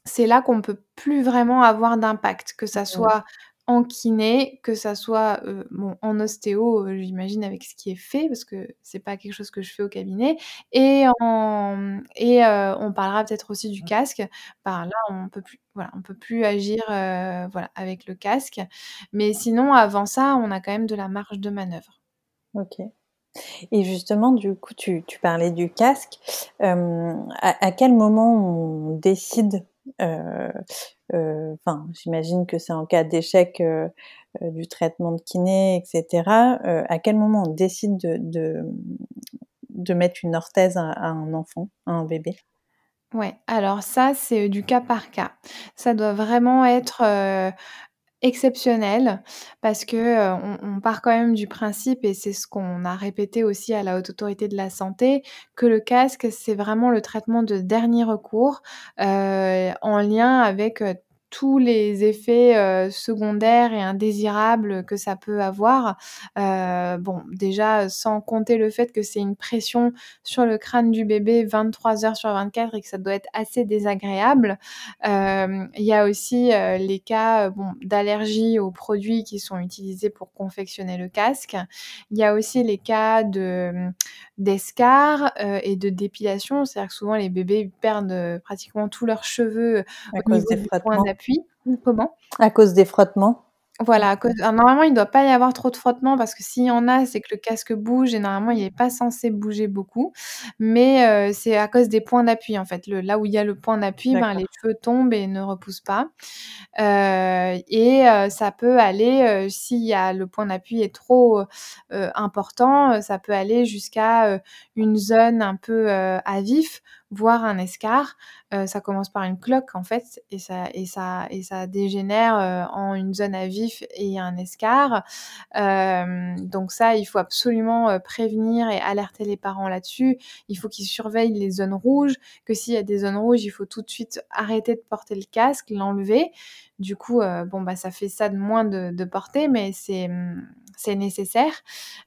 c'est là qu'on peut plus vraiment avoir d'impact, que ça soit en kiné, que ça soit bon, en ostéo, j'imagine avec ce qui est fait, parce que c'est pas quelque chose que je fais au cabinet, et en et on parlera peut-être aussi du casque. Par là, on peut plus, voilà, on peut plus agir, voilà, avec le casque. Mais sinon, avant ça, on a quand même de la marge de manœuvre. Ok. Et justement, du coup, tu, tu parlais du casque. à, à, quel moment on décide enfin, j'imagine que c'est en cas d'échec euh, du traitement de kiné, etc. à quel moment on décide de, de, mettre une orthèse à, un enfant, à un bébé? Ouais, alors ça, c'est du cas par cas. Ça doit vraiment être exceptionnel parce que euh, on, part quand même du principe et c'est ce qu'on a répété aussi à la haute autorité de la santé que le casque c'est vraiment le traitement de dernier recours euh, en lien avec euh, tous les effets euh, secondaires et indésirables que ça peut avoir. Euh, bon, déjà, sans compter le fait que c'est une pression sur le crâne du bébé 23 heures sur 24 et que ça doit être assez désagréable. Euh, il y a aussi les cas bon, d'allergie aux produits qui sont utilisés pour confectionner le casque. Il y a aussi les cas de d'escar et de dépilation, c'est-à-dire que souvent les bébés perdent pratiquement tous leurs cheveux au niveau du point Comment À cause des frottements voilà, normalement, il ne doit pas y avoir trop de frottements parce que s'il y en a, c'est que le casque bouge et normalement, il n'est pas censé bouger beaucoup. Mais euh, c'est à cause des points d'appui, en fait. Le, là où il y a le point d'appui, ben, les cheveux tombent et ne repoussent pas. Euh, et euh, ça peut aller, s'il y a le point d'appui est trop important, ça peut aller jusqu'à une zone un peu à vif voire un escar. ça commence par une cloque en fait et ça et ça et ça dégénère en une zone à vif et un escar. donc ça, il faut absolument prévenir et alerter les parents là-dessus. Il faut qu'ils surveillent les zones rouges. Que s'il y a des zones rouges, il faut tout de suite arrêter de porter le casque, l'enlever. Du coup, bon bah ça fait ça de moins de, de porter, mais c'est c'est nécessaire.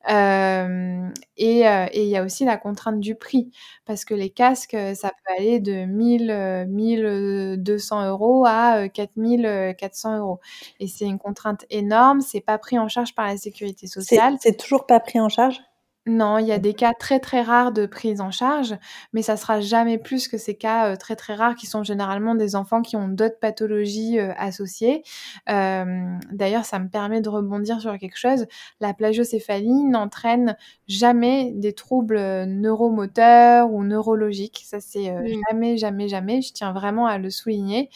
et il y a aussi la contrainte du prix, parce que les casques, ça peut aller de 1000, 1200 euros à 4400 euros. Et c'est une contrainte énorme, c'est pas pris en charge par la sécurité sociale. C'est toujours pas pris en charge? Non, il y a des cas très, très rares de prise en charge, mais ça sera jamais plus que ces cas, très, très rares qui sont généralement des enfants qui ont d'autres pathologies, associées. D'ailleurs, ça me permet de rebondir sur quelque chose. La plagiocéphalie n'entraîne jamais des troubles, neuromoteurs ou neurologiques. Ça, c'est, Mmh. jamais, jamais, jamais, je tiens vraiment à le souligner.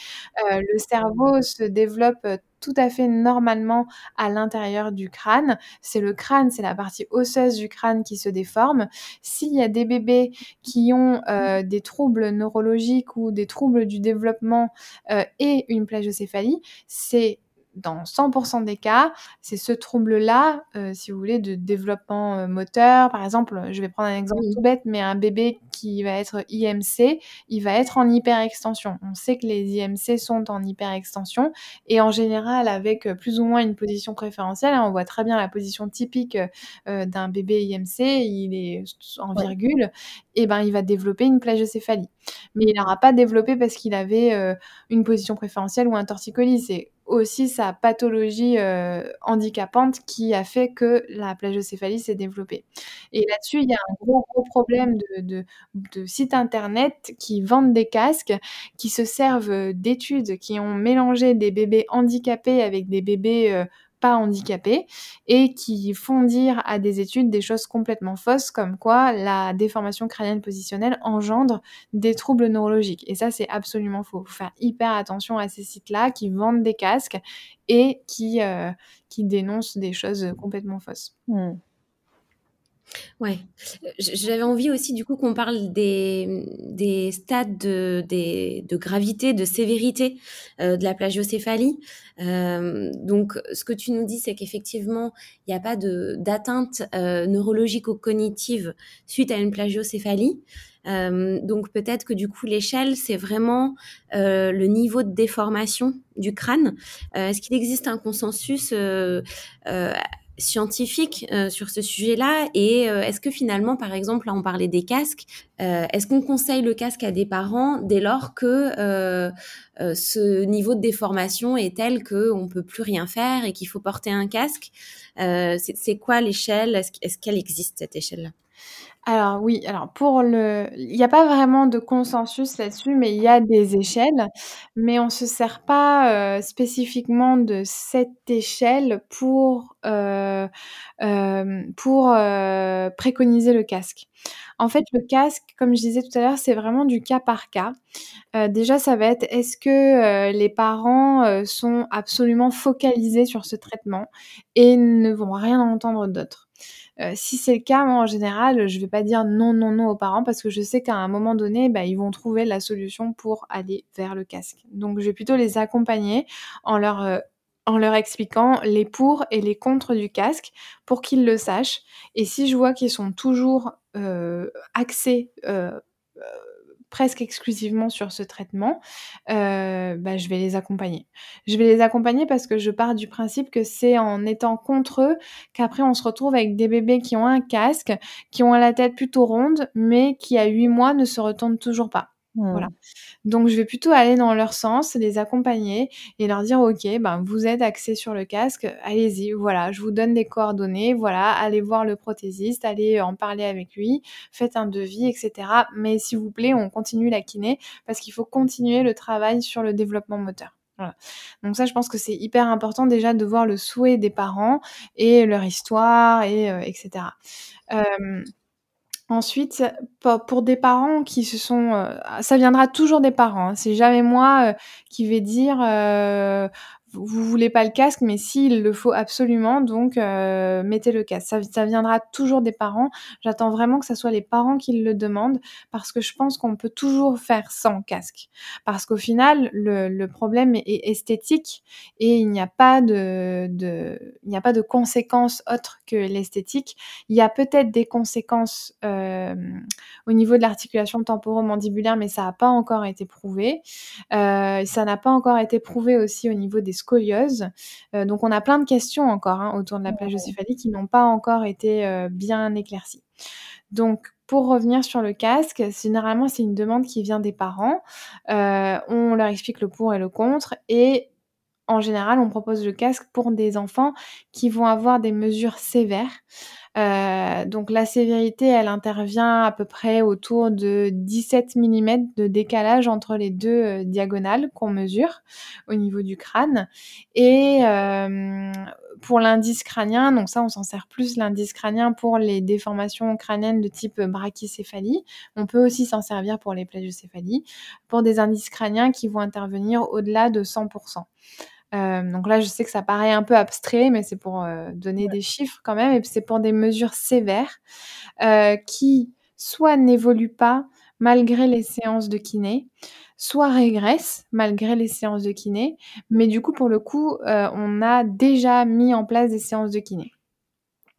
Le cerveau se développe, tout à fait normalement à l'intérieur du crâne. C'est le crâne, c'est la partie osseuse du crâne qui se déforme. S'il y a des bébés qui ont, heu, des troubles neurologiques ou des troubles du développement, heu, et une plagiocéphalie, c'est dans 100% des cas, c'est ce trouble-là, heu, si vous voulez, de développement, heu, moteur. Par exemple, je vais prendre un exemple Mmh. tout bête, mais un bébé qui va être IMC, il va être en hyperextension. On sait que les IMC sont en hyperextension et en général avec, heu, plus ou moins une position préférentielle, hein. On voit très bien la position typique, d'un bébé IMC, il est en Ouais. virgule et ben, il va développer une plagiocéphalie. Mais il n'aura pas développé parce qu'il avait, une position préférentielle ou un torticolis. C'est aussi sa pathologie, heu, handicapante qui a fait que la plagiocéphalie s'est développée. Et là-dessus, il y a un gros, gros problème de sites internet qui vendent des casques, qui se servent, heu, d'études qui ont mélangé des bébés handicapés avec des bébés, heu, pas handicapés et qui font dire à des études des choses complètement fausses, comme quoi la déformation crânienne positionnelle engendre des troubles neurologiques et ça, c'est absolument faux. Faut faire hyper attention à ces sites-là qui vendent des casques et qui, qui dénoncent des choses, complètement fausses. Mmh. Ouais, j'avais envie aussi du coup qu'on parle des, des stades de des de gravité, de sévérité, heu, de la plagiocéphalie. Hem, donc ce que tu nous dis, c'est qu'effectivement, il y a pas d'atteinte, heu, neurologico-cognitive suite à une plagiocéphalie. Donc peut-être que du coup l'échelle, c'est vraiment, le niveau de déformation du crâne. Est-ce qu'il existe un consensus, scientifique, heu, sur ce sujet-là? Et heu, est-ce que finalement, par exemple, là on parlait des casques, heu, est-ce qu'on conseille le casque à des parents dès lors que, heu heu, ce niveau de déformation est tel qu'on peut plus rien faire et qu'il faut porter un casque? Heu, c'est quoi l'échelle? Est-ce est-ce qu'elle existe cette échelle-là? Alors oui, alors pour le il y a pas vraiment de consensus là-dessus, mais il y a des échelles, mais on se sert pas, heu, spécifiquement de cette échelle pour, heu, hem, pour, préconiser le casque. En fait, le casque, comme je disais tout à l'heure, c'est vraiment du cas par cas. Déjà, ça va être est-ce que, les parents, sont absolument focalisés sur ce traitement et ne vont rien entendre d'autre? Heu, si c'est le cas, moi, en général, je vais pas dire: «Non, non, non» aux parents parce que je sais qu'à un moment donné, bah, ils vont trouver la solution pour aller vers le casque. Donc je vais plutôt les accompagner en leur, heu, en leur expliquant les pour et les contre du casque pour qu'ils le sachent et si je vois qu'ils sont toujours, heu, axés, presque exclusivement sur ce traitement, heu, bah, je vais les accompagner. Je vais les accompagner parce que je pars du principe que c'est en étant contre eux qu'après on se retrouve avec des bébés qui ont un casque, qui ont la tête plutôt ronde, mais qui à 8 mois ne se retournent toujours pas. Mmh. Donc je vais plutôt aller dans leur sens, les accompagner et leur dire: «OK, ben, vous êtes axés sur le casque, allez-y, voilà, je vous donne des coordonnées, voilà, allez voir le prothésiste, allez en parler avec lui, faites un devis et cetera. Mais s'il vous plaît, on continue la kiné parce qu'il faut continuer le travail sur le développement moteur». Voilà. Donc ça, je pense que c'est hyper important déjà de voir le souhait des parents et leur histoire et heu et cetera. Ensuite, po pour des parents qui se sont, heu ça viendra toujours des parents, hein. C'est jamais moi, heu, qui vais dire, heu: «Vous voulez pas le casque, mais si, il le faut absolument, donc heu, mettez le casque». Ça viendra toujours des parents. J'attends vraiment que ça soit les parents qui le demandent parce que je pense qu'on peut toujours faire sans casque. Parce qu'au final, le le problème est est esthétique et il n'y a pas de de il n'y a pas de conséquences autres que l'esthétique. Il y a peut-être des conséquences, hem, au niveau de l'articulation temporo-mandibulaire, mais ça a pas encore été prouvé. Heu, ça n'a pas encore été prouvé aussi au niveau des Heu, donc on a plein de questions encore, hein, autour de la plagiocéphalie qui n'ont pas encore été, heu, bien éclaircies. Donc pour revenir sur le casque, généralement, c'est une demande qui vient des parents. Heu, on leur explique le pour et le contre et en général, on propose le casque pour des enfants qui vont avoir des mesures sévères. Heu, donc la sévérité, elle intervient à peu près autour de 17 mm de décalage entre les deux diagonales qu'on mesure au niveau du crâne. Et pour l'indice crânien, donc ça on s'en sert plus l'indice crânien pour les déformations crâniennes de type brachycéphalie. On peut aussi s'en servir pour les plagiocéphalies, pour des indices crâniens qui vont intervenir au-delà de 100%. Euh, donc là, je sais que ça paraît un peu abstrait, mais c'est pour euh, donner des chiffres quand même, et c'est pour des mesures sévères euh, qui soit n'évoluent pas malgré les séances de kiné, soit régressent malgré les séances de kiné, mais du coup, pour le coup, on a déjà mis en place des séances de kiné.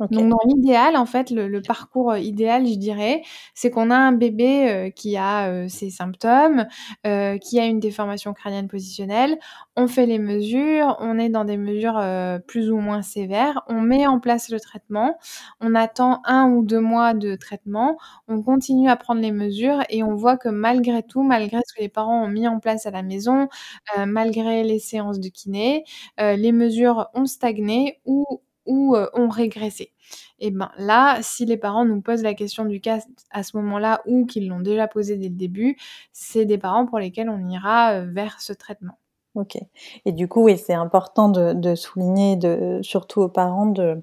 Donc dans l'idéal, en fait, le, parcours euh, idéal, je dirais, c'est qu'on a un bébé euh, qui a euh, ses symptômes, qui a une déformation crânienne positionnelle. On fait les mesures, on est dans des mesures plus ou moins sévères, on met en place le traitement, on attend un ou deux mois de traitement, on continue à prendre les mesures et on voit que malgré tout, malgré ce que les parents ont mis en place à la maison, malgré les séances de kiné, les mesures ont stagné ou ou ont régressé. Et ben là, si les parents nous posent la question du cas à ce moment-là ou qu'ils l'ont déjà posé dès le début, c'est des parents pour lesquels on ira vers ce traitement. Ok. Et du coup, oui, c'est important de, souligner, de, surtout aux parents, de,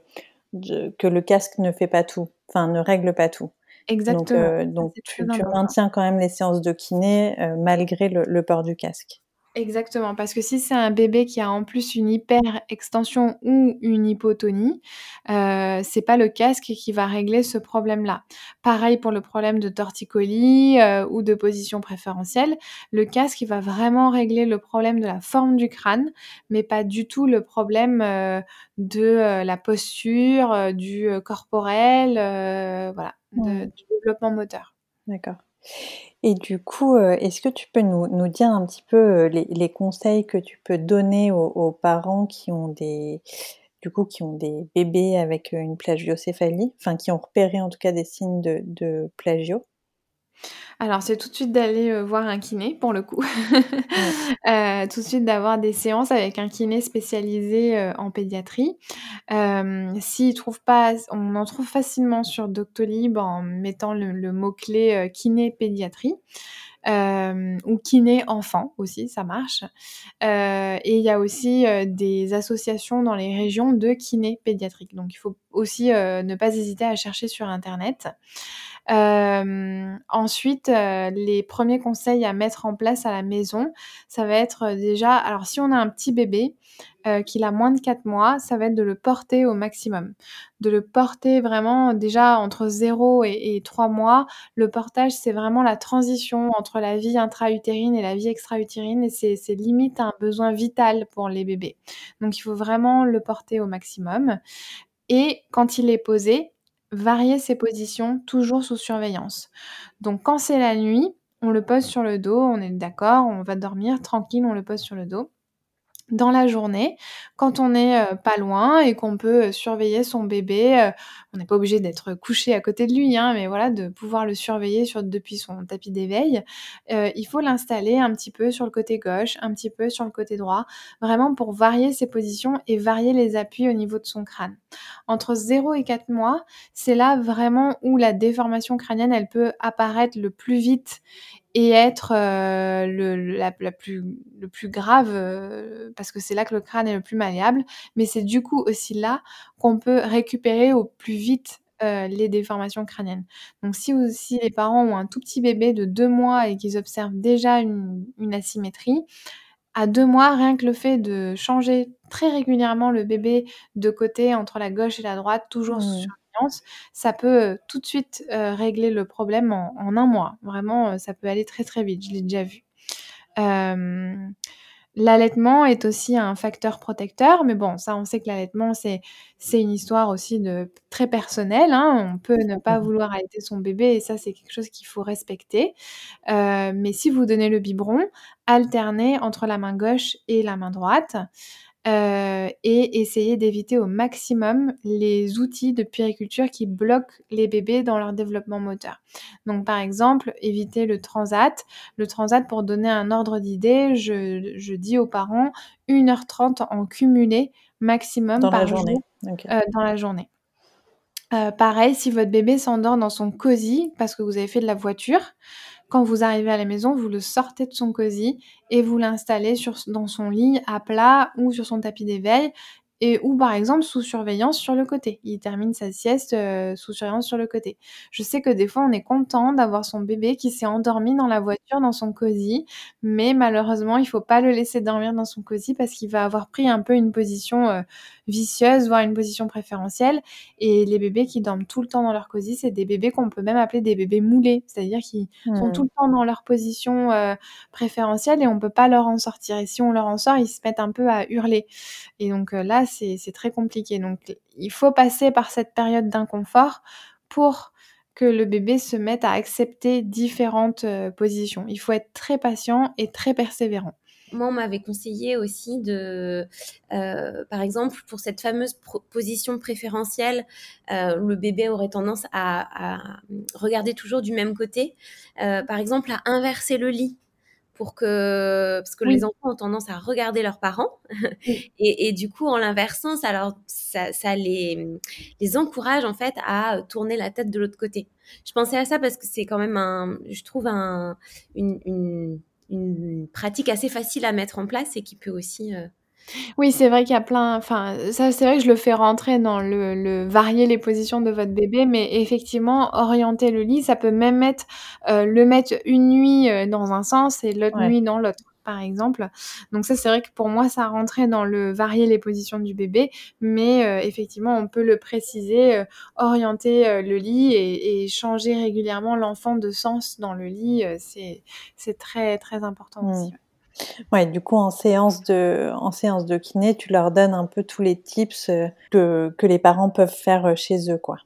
que le casque ne fait pas tout, enfin ne règle pas tout. Exactement. Donc, tu, maintiens quand même les séances de kiné malgré le, port du casque. Exactement, parce que si c'est un bébé qui a en plus une hyper-extension ou une hypotonie, euh, c'est pas le casque qui va régler ce problème-là. Pareil pour le problème de torticolis euh, ou de position préférentielle, le casque il va vraiment régler le problème de la forme du crâne, mais pas du tout le problème euh, de la posture, du corporel, voilà, du développement moteur. D'accord. Et du coup, euh, est-ce que tu peux nous, dire un petit peu euh, les, conseils que tu peux donner aux, parents qui ont des bébés avec une plagiocéphalie, enfin qui ont repéré en tout cas des signes de plagio? Alors, c'est tout de suite d'aller euh, voir un kiné, pour le coup. Euh, tout de suite d'avoir des séances avec un kiné spécialisé euh, en pédiatrie. S'il trouve pas, on en trouve facilement sur Doctolib en mettant le, mot-clé kiné pédiatrie. ou kiné enfant aussi, ça marche. et il y a aussi des associations dans les régions de kiné pédiatrique. Donc il faut aussi ne pas hésiter à chercher sur Internet. Euh, ensuite, euh, les premiers conseils à mettre en place à la maison, ça va être euh, déjà, alors si on a un petit bébé euh, qu'il a moins de 4 mois, ça va être de le porter au maximum. De le porter vraiment déjà entre 0 et, 3 mois. Le portage, c'est vraiment la transition entre la vie intra-utérine et la vie extra-utérine et c'est limite un besoin vital pour les bébés. Donc il faut vraiment le porter au maximum. Et quand il est posé, varier ses positions toujours sous surveillance. Donc quand c'est la nuit, on le pose sur le dos, on est d'accord, on va dormir tranquille, on le pose sur le dos dans la journée, quand on est euh, pas loin et qu'on peut euh, surveiller son bébé, euh, on n'est pas obligé d'être couché à côté de lui, hein, mais voilà, de pouvoir le surveiller sur, depuis son tapis d'éveil, il faut l'installer un petit peu sur le côté gauche, un petit peu sur le côté droit, vraiment pour varier ses positions et varier les appuis au niveau de son crâne. Entre 0 et 4 mois, c'est là vraiment où la déformation crânienne, elle peut apparaître le plus vite et être euh, le, la, plus, le plus grave, euh, parce que c'est là que le crâne est le plus malléable, mais c'est du coup aussi là qu'on peut récupérer au plus vite euh, les déformations crâniennes. Donc si aussi les parents ont un tout petit bébé de deux mois et qu'ils observent déjà une, asymétrie, à deux mois, rien que le fait de changer très régulièrement le bébé de côté entre la gauche et la droite, toujours mmh. sur ça peut euh, tout de suite euh, régler le problème en, un mois. Vraiment, euh, ça peut aller très très vite, je l'ai déjà vu. L'allaitement est aussi un facteur protecteur, mais bon, ça, on sait que l'allaitement, c'est, c'est une histoire aussi de très personnelle. Hein. On peut ne pas mmh vouloir allaiter son bébé et ça, c'est quelque chose qu'il faut respecter. mais si vous donnez le biberon, alternez entre la main gauche et la main droite. Euh, et essayer d'éviter au maximum les outils de puériculture qui bloquent les bébés dans leur développement moteur. Donc par exemple, éviter le transat. Le transat, pour donner un ordre d'idée, je, dis aux parents 1h30 en cumulé maximum dans par la journée. Euh, dans la journée. Heu, pareil, si votre bébé s'endort dans son cosy parce que vous avez fait de la voiture, quand vous arrivez à la maison, vous le sortez de son cosy et vous l'installez dans son lit à plat ou sur son tapis d'éveil et ou par exemple sous surveillance sur le côté. Il termine sa sieste, heu, sous surveillance sur le côté. Je sais que des fois, on est content d'avoir son bébé qui s'est endormi dans la voiture, dans son cosy, mais malheureusement, il faut pas le laisser dormir dans son cosy parce qu'il va avoir pris un peu une position, heu, vicieuse, voire une position préférentielle et les bébés qui dorment tout le temps dans leur cosy, c'est des bébés qu'on peut même appeler des bébés moulés. C'est-à-dire qu'ils sont tout Mmh. le temps dans leur position, heu, préférentielle et on peut pas leur en sortir et si on leur en sort, ils se mettent un peu à hurler et donc heu, là, c'est très compliqué donc il faut passer par cette période d'inconfort pour que le bébé se mette à accepter différentes, heu, positions. Il faut être très patient et très persévérant. Moi, on m'avait conseillé aussi de, heu, par exemple, pour cette fameuse position préférentielle, heu, le bébé aurait tendance à regarder toujours du même côté, par exemple, à inverser le lit pour que parce que les enfants ont tendance à regarder leurs parents Oui. et et du coup, en l'inversant, ça leur ça ça les, les encourage, en fait, à tourner la tête de l'autre côté. Je pensais à ça parce que c'est quand même un je trouve un une une une pratique assez facile à mettre en place et qui peut aussi, heu Oui, c'est vrai qu'il y a plein enfin, ça, c'est vrai que je le fais rentrer dans le le varier les positions de votre bébé, mais effectivement, orienter le lit, ça peut même être, heu, le mettre une nuit, heu, dans un sens et l'autre Ouais. nuit dans l'autre, par exemple. Donc ça, c'est vrai que pour moi, ça rentrait dans le varier les positions du bébé, mais heu, effectivement, on peut le préciser, heu, orienter, heu, le lit et et changer régulièrement l'enfant de sens dans le lit, c'est c'est très, très important Mmh. aussi, ouais. Du coup, en séance de en séance de kiné, tu leur donnes un peu tous les tips, heu, que que les parents peuvent faire, heu, chez eux, quoi?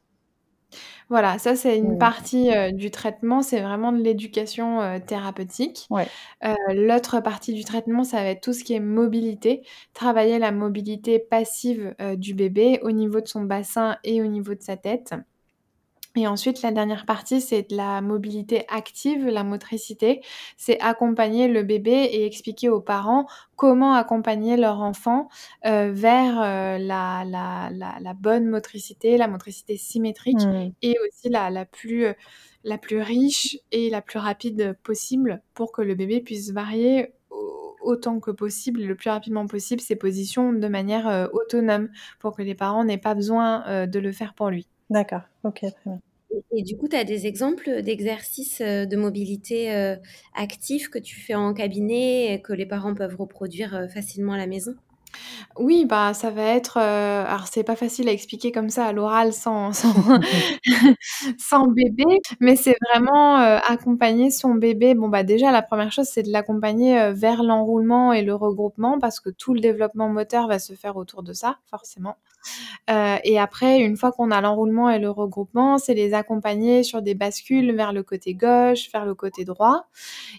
Voilà, ça, c'est une Mmh. partie, heu, du traitement, c'est vraiment de l'éducation, thérapeutique. Ouais. L'autre partie du traitement, ça va être tout ce qui est mobilité, travailler la mobilité passive, du bébé au niveau de son bassin et au niveau de sa tête et ensuite la dernière partie, c'est de la mobilité active, la motricité. C'est accompagner le bébé et expliquer aux parents comment accompagner leur enfant, heu, vers, heu, la la la la bonne motricité, la motricité symétrique Mmh. et aussi la la plus, heu, la plus riche et la plus rapide possible pour que le bébé puisse varier au autant que possible, le plus rapidement possible, ses positions de manière, autonome pour que les parents n'aient pas besoin, de le faire pour lui. D'accord, OK, très bien. Et et du coup, tu as des exemples d'exercices, heu, de mobilité, heu, actifs que tu fais en cabinet et que les parents peuvent reproduire, heu, facilement à la maison? Oui, bah, ça va être, heu, alors c'est pas facile à expliquer comme ça à l'oral sans sans sans bébé, mais c'est vraiment, heu, accompagner son bébé. Bon, bah, déjà la 1re chose, c'est de l'accompagner, vers l'enroulement et le regroupement parce que tout le développement moteur va se faire autour de ça, forcément. Heu et après, une fois qu'on a l'enroulement et le regroupement, c'est les accompagner sur des bascules vers le côté gauche, vers le côté droit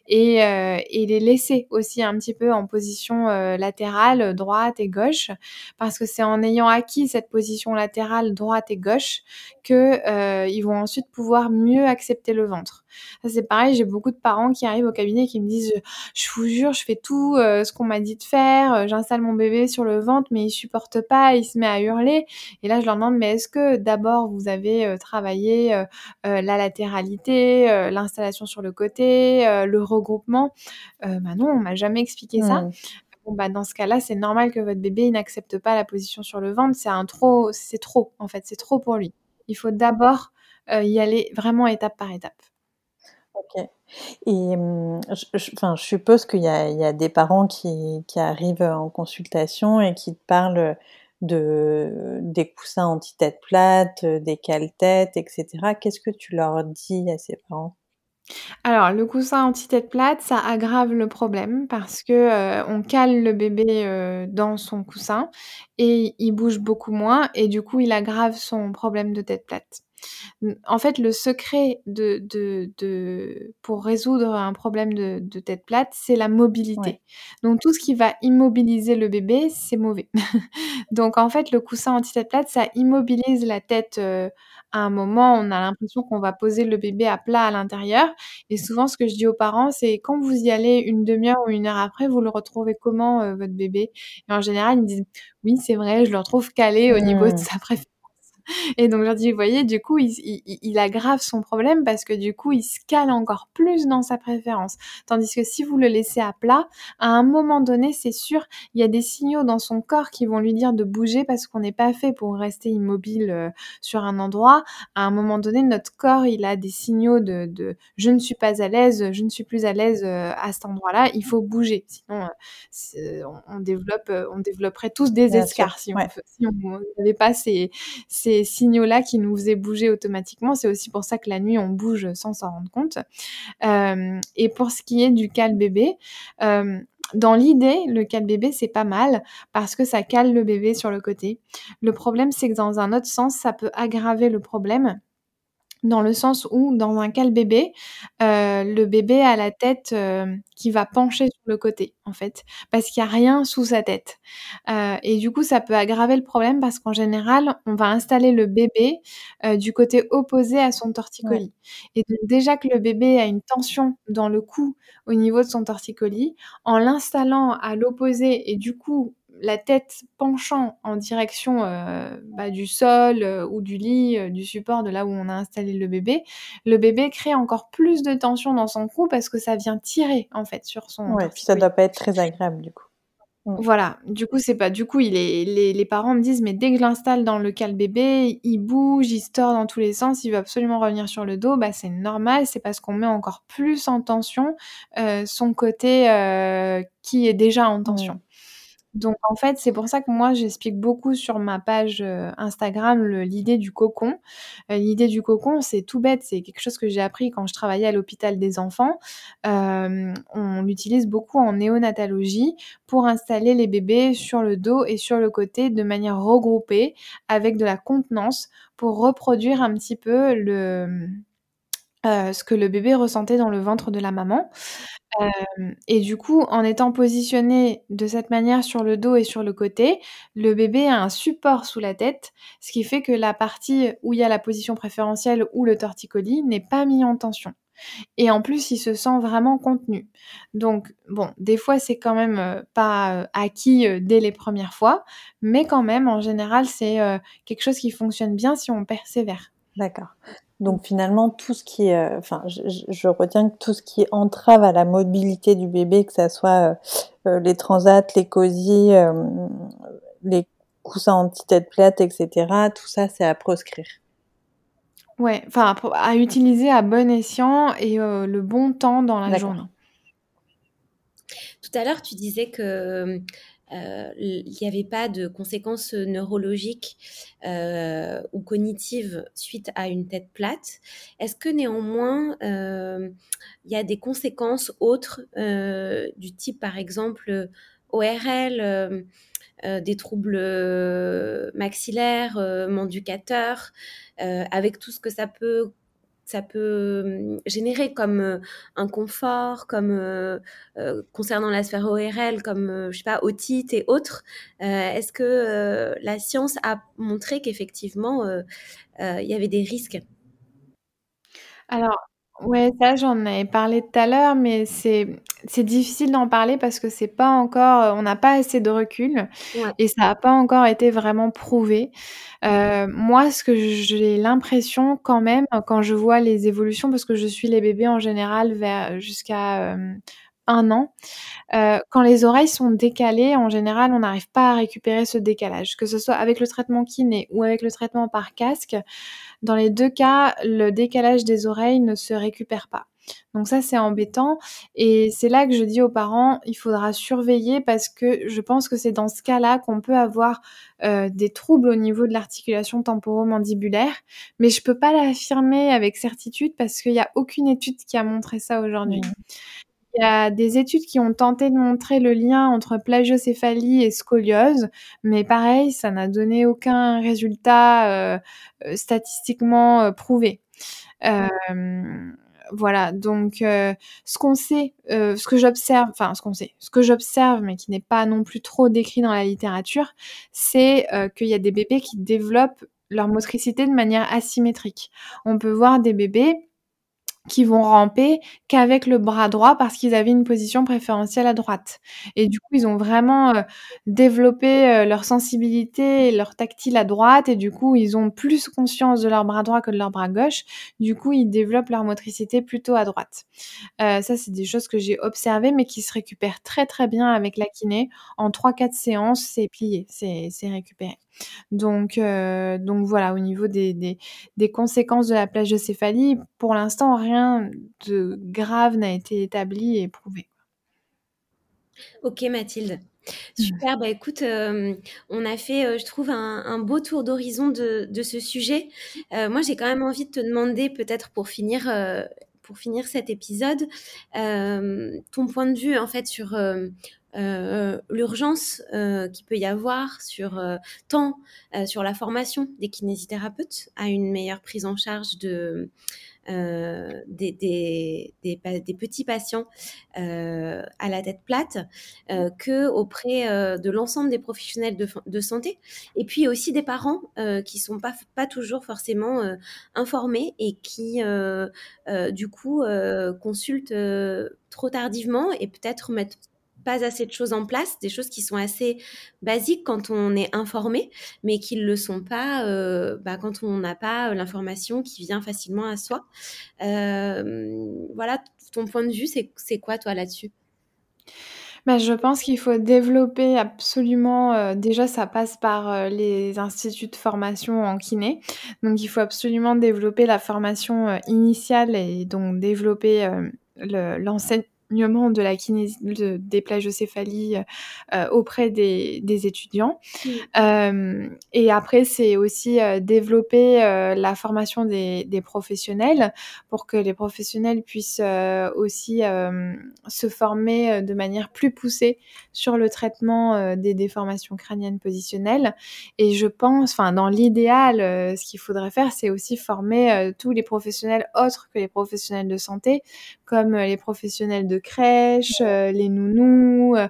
et heu et les laisser aussi un petit peu en position, heu, latérale, droite et gauche. Parce que c'est en ayant acquis cette position latérale droite et gauche que, heu, ils vont ensuite pouvoir mieux accepter le ventre. Ça, c'est pareil, j'ai beaucoup de parents qui arrivent au cabinet et qui me disent: «Je vous jure, je fais tout, heu, ce qu'on m'a dit de faire, heu, j'installe mon bébé sur le ventre, mais il supporte pas, il se met à hurler» et là, je leur demande: «Mais est-ce que d'abord vous avez, travaillé, la latéralité, l'installation sur le côté, le regroupement?» «Heu, bah, non, on m'a jamais expliqué ça». Bon, bah, dans ce cas-là, c'est normal que votre bébé, n'accepte pas la position sur le ventre, c'est un trop c'est trop, en fait, c'est trop pour lui. Il faut d'abord, y aller vraiment étape par étape. OK et je enfin, je suppose qu'il y a des parents qui arrivent, en consultation et qui te parlent, de des coussins anti-tête plate, des cale-tête et cetera. Qu'est-ce que tu leur dis à ces parents? Alors, le coussin anti-tête plate, ça aggrave le problème parce que, heu, on cale le bébé, heu, dans son coussin et il bouge beaucoup moins et du coup, il aggrave son problème de tête plate. Mmh, en fait, le secret de de de pour résoudre un problème de de tête plate, c'est la Ouais. mobilité. Donc tout ce qui va immobiliser le bébé, c'est mauvais. Donc en fait, le coussin anti-tête plate, ça immobilise la tête, heu, à un moment, on a l'impression qu'on va poser le bébé à plat à l'intérieur et souvent ce que je dis aux parents, c'est: «Quand vous y allez 1/2 heure ou 1 heure après, vous le retrouvez comment, heu, votre bébé?» et en général, ils me disent: «Oui, c'est vrai, je le retrouve calé au niveau de Mmh. sa préférence». Et donc, je leur dis, vous voyez, du coup, il, il, il, aggrave son problème parce que du coup, il se cale encore plus dans sa préférence. Tandis que si vous le laissez à plat, à un moment donné, c'est sûr, il y a des signaux dans son corps qui vont lui dire de bouger parce qu'on n'est pas fait pour rester immobile euh, sur un endroit. À un moment donné, notre corps, il a des signaux de, de je ne suis pas à l'aise, je ne suis plus à l'aise euh, à cet endroit-là, il faut bouger. Sinon, euh, on, développe, on développerait tous des escarres si on n'avait pas ces, ces signaux-là qui nous faisaient bouger automatiquement. C'est aussi pour ça que la nuit, on bouge sans s'en rendre compte. Euh, et pour ce qui est du cal bébé, euh, dans l'idée, le cal bébé, c'est pas mal parce que ça cale le bébé sur le côté. Le problème, c'est que dans un autre sens, ça peut aggraver le problème dans le sens où, dans un cal bébé, euh, le bébé a la tête euh, qui va pencher sur le côté, en fait, parce qu'il n'y a rien sous sa tête. Euh, et du coup, ça peut aggraver le problème parce qu'en général, on va installer le bébé du côté opposé à son torticolis. Et donc, déjà que le bébé a une tension dans le cou au niveau de son torticolis, en l'installant à l'opposé et du coup la tête penchant en direction euh, bah, du sol euh, ou du lit, euh, du support de là où on a installé le bébé, le bébé crée encore plus de tension dans son cou parce que ça vient tirer en fait sur son. Ouais, puis ça doit pas être très agréable du coup. Mm. Voilà, du coup c'est pas du coup il est, les, les, parents me disent mais dès que je l'installe dans le cal bébé, il bouge, il se tord dans tous les sens, il veut absolument revenir sur le dos, bah c'est normal, c'est parce qu'on met encore plus en tension son côté qui est déjà en tension. Donc en fait, c'est pour ça que moi j'explique beaucoup sur ma page euh, Instagram l'idée du cocon. Euh, l'idée du cocon, c'est tout bête, c'est quelque chose que j'ai appris quand je travaillais à l'hôpital des enfants. Euh, on l'utilise beaucoup en néonatologie pour installer les bébés sur le dos et sur le côté de manière regroupée avec de la contenance pour reproduire un petit peu le ce que le bébé ressentait dans le ventre de la maman et du coup, en étant positionné de cette manière sur le dos et sur le côté, le bébé a un support sous la tête, ce qui fait que la partie où il y a la position préférentielle ou le torticolis n'est pas mis en tension. Et en plus, il se sent vraiment contenu. Donc, bon, des fois, c'est quand même pas acquis dès les premières fois, mais quand même, en général, c'est quelque chose qui fonctionne bien si on persévère. D'accord. Donc finalement, tout ce qui, euh, enfin, je, retiens que tout ce qui entrave à la mobilité du bébé, que ça soit euh, euh, les transats, les cosy, les coussins anti-tête plate, etc., tout ça, c'est à proscrire. Ouais, enfin, à, utiliser à bon escient et le bon temps dans la journée. Tout à l'heure, tu disais que euh, il n'y avait pas de conséquences neurologiques euh, ou cognitives suite à une tête plate. Est-ce que néanmoins, euh, il y a des conséquences autres du type, par exemple, ORL des troubles maxillaires, manducateurs, avec tout ce que ça peut ça peut générer comme un confort, comme concernant la sphère ORL, comme je sais pas otite et autres. Est-ce que la science a montré qu'effectivement il y avait des risques? Alors Ouais, ça, j'en ai parlé tout à l'heure, mais c'est c'est difficile d'en parler parce que c'est pas encore, on n'a pas assez de recul et ça n'a pas encore été vraiment prouvé. Euh, moi, ce que j'ai l'impression quand même, quand je vois les évolutions, parce que je suis les bébés en général vers jusqu'à euh, un an. Euh, quand les oreilles sont décalées, en général, on n'arrive pas à récupérer ce décalage, que ce soit avec le traitement kiné ou avec le traitement par casque. Dans les deux cas, le décalage des oreilles ne se récupère pas. Donc ça, c'est embêtant. Et c'est là que je dis aux parents, il faudra surveiller parce que je pense que c'est dans ce cas-là qu'on peut avoir euh, des troubles au niveau de l'articulation temporomandibulaire. Mais je peux pas l'affirmer avec certitude parce qu'il n'y a aucune étude qui a montré ça aujourd'hui. Il y a des études qui ont tenté de montrer le lien entre plagiocéphalie et scoliose, mais pareil, ça n'a donné aucun résultat euh, euh, statistiquement euh, prouvé. voilà, donc ce qu'on sait, ce que j'observe, enfin ce qu'on sait, ce que j'observe, mais qui n'est pas non plus trop décrit dans la littérature, c'est qu'il y a des bébés qui développent leur motricité de manière asymétrique. On peut voir des bébés qui vont ramper qu'avec le bras droit parce qu'ils avaient une position préférentielle à droite. Et du coup, ils ont vraiment euh, développé euh, leur sensibilité leur tactile à droite et du coup, ils ont plus conscience de leur bras droit que de leur bras gauche. Du coup, ils développent leur motricité plutôt à droite. Euh, ça, c'est des choses que j'ai observées mais qui se récupèrent très très bien avec la kiné. En 3-4 séances, c'est plié, c'est récupéré. Donc, euh, donc voilà, au niveau des, des, des, conséquences de la plagiocéphalie, pour l'instant, rien de grave n'a été établi et prouvé. Ok Mathilde. Super, bah écoute, euh, on a fait, euh, je trouve, un, beau tour d'horizon de, de, ce sujet. moi, j'ai quand même envie de te demander, peut-être pour finir, pour finir cet épisode, ton point de vue en fait sur euh, l'urgence euh, qu'il peut y avoir sur euh, tant sur la formation des kinésithérapeutes à une meilleure prise en charge de des, des, des, petits patients à la tête plate que auprès de l'ensemble des professionnels de, de, santé. Et puis aussi des parents qui sont pas pas toujours forcément informés et qui du coup consultent trop tardivement et peut-être mettent pas assez de choses en place, des choses qui sont assez basiques quand on est informé, mais qui ne le sont pas euh, bah, quand on n'a pas euh, l'information qui vient facilement à soi. Euh, voilà, ton point de vue, c'est quoi toi là-dessus? Bah, je pense qu'il faut développer absolument, déjà ça passe par les instituts de formation en kiné. Donc il faut absolument développer la formation initiale et donc développer l'enseignement de la kinésie, des plagiocéphalies euh, auprès des, des étudiants. Mmh. Euh, et après, c'est aussi euh, développer euh, la formation des, des, professionnels pour que les professionnels puissent euh, aussi se former de manière plus poussée sur le traitement des déformations crâniennes positionnelles. Et je pense, enfin, dans l'idéal, ce qu'il faudrait faire, c'est aussi former tous les professionnels autres que les professionnels de santé, comme les professionnels de crèche, euh, les nounous, euh,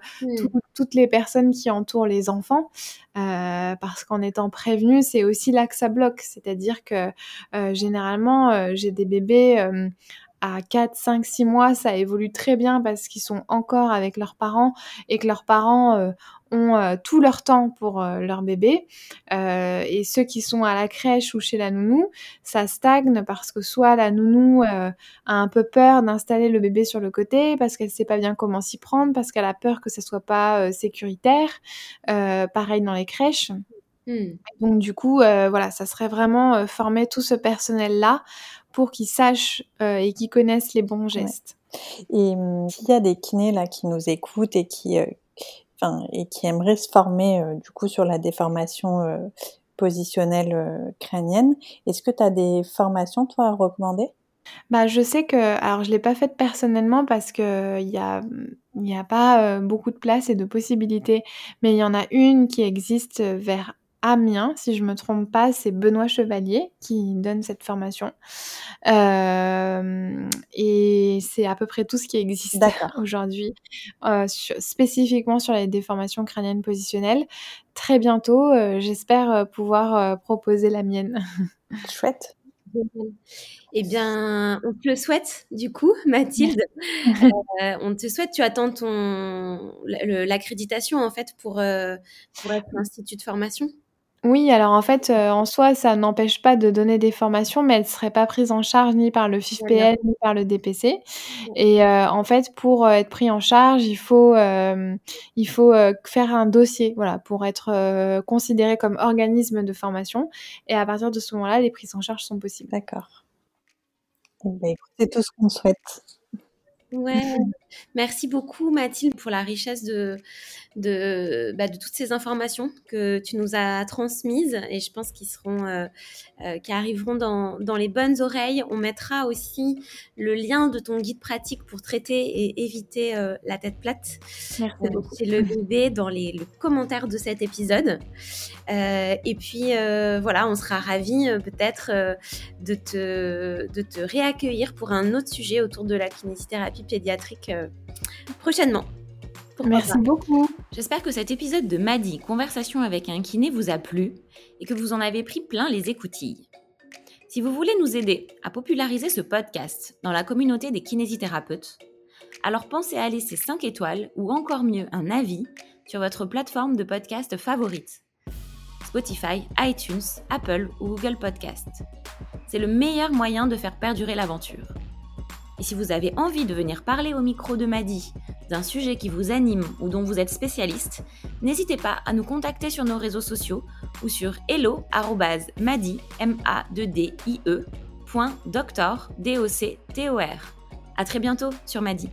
toutes les personnes qui entourent les enfants. Euh, parce qu'en étant prévenu, c'est aussi là que ça bloque. C'est-à-dire que généralement, j'ai des bébés à 4, 5, 6 mois, ça évolue très bien parce qu'ils sont encore avec leurs parents et que leurs parents euh, ont euh, tout leur temps pour euh, leur bébé. et ceux qui sont à la crèche ou chez la nounou, ça stagne parce que soit la nounou a un peu peur d'installer le bébé sur le côté parce qu'elle sait pas bien comment s'y prendre, parce qu'elle a peur que ça soit pas sécuritaire. pareil dans les crèches. Mmh. Donc du coup, voilà, ça serait vraiment former tout ce personnel-là pour qu'ils sachent euh, et qu'ils connaissent les bons gestes. Et hum, s'il y a des kinés là qui nous écoutent et qui, euh, et qui aimeraient se former euh, du coup sur la déformation positionnelle crânienne, est-ce que tu as des formations toi à recommander? Bah, je sais que, alors je l'ai pas faite personnellement parce que il y a, il a pas beaucoup de place et de possibilités, mais il y en a une qui existe vers Amiens, si je me trompe pas, c'est Benoît Chevalier qui donne cette formation. Euh, et c'est à peu près tout ce qui existe aujourd'hui, euh, spécifiquement sur les déformations crâniennes positionnelles. Très bientôt, euh, j'espère pouvoir proposer la mienne. Chouette. Eh bien, on te le souhaite, du coup, Mathilde. on te souhaite, tu attends ton l'accréditation en fait pour, pour être institut de formation oui, alors en fait, euh, en soi, ça n'empêche pas de donner des formations, mais elles ne seraient pas prises en charge ni par le FIFPL ni par le DPC. Et euh, en fait, pour euh, être pris en charge, il faut, il faut faire un dossier, voilà, pour être considéré comme organisme de formation. Et à partir de ce moment-là, les prises en charge sont possibles. D'accord. Eh ben, c'est tout ce qu'on souhaite. Ouais, merci beaucoup Mathilde pour la richesse de, de, bah, de toutes ces informations que tu nous as transmises et je pense qu'ils seront, euh, euh, qui arriveront dans, dans, les bonnes oreilles. On mettra aussi le lien de ton guide pratique pour traiter et éviter euh, la tête plate. Merci beaucoup. C'est le bébé dans les, le commentaire de cet épisode. et puis voilà, on sera ravis peut-être de, te, de te réaccueillir pour un autre sujet autour de la kinésithérapie pédiatrique prochainement. Merci beaucoup. J'espère que cet épisode de Madi, Conversation avec un kiné, vous a plu et que vous en avez pris plein les écoutilles. Si vous voulez nous aider à populariser ce podcast dans la communauté des kinésithérapeutes, alors pensez à laisser 5 étoiles ou encore mieux un avis sur votre plateforme de podcast favorite. Spotify, iTunes, Apple ou Google Podcast. C'est le meilleur moyen de faire perdurer l'aventure. Et si vous avez envie de venir parler au micro de Madi d'un sujet qui vous anime ou dont vous êtes spécialiste, n'hésitez pas à nous contacter sur nos réseaux sociaux ou sur hello@madi m a e, très bientôt sur Madi.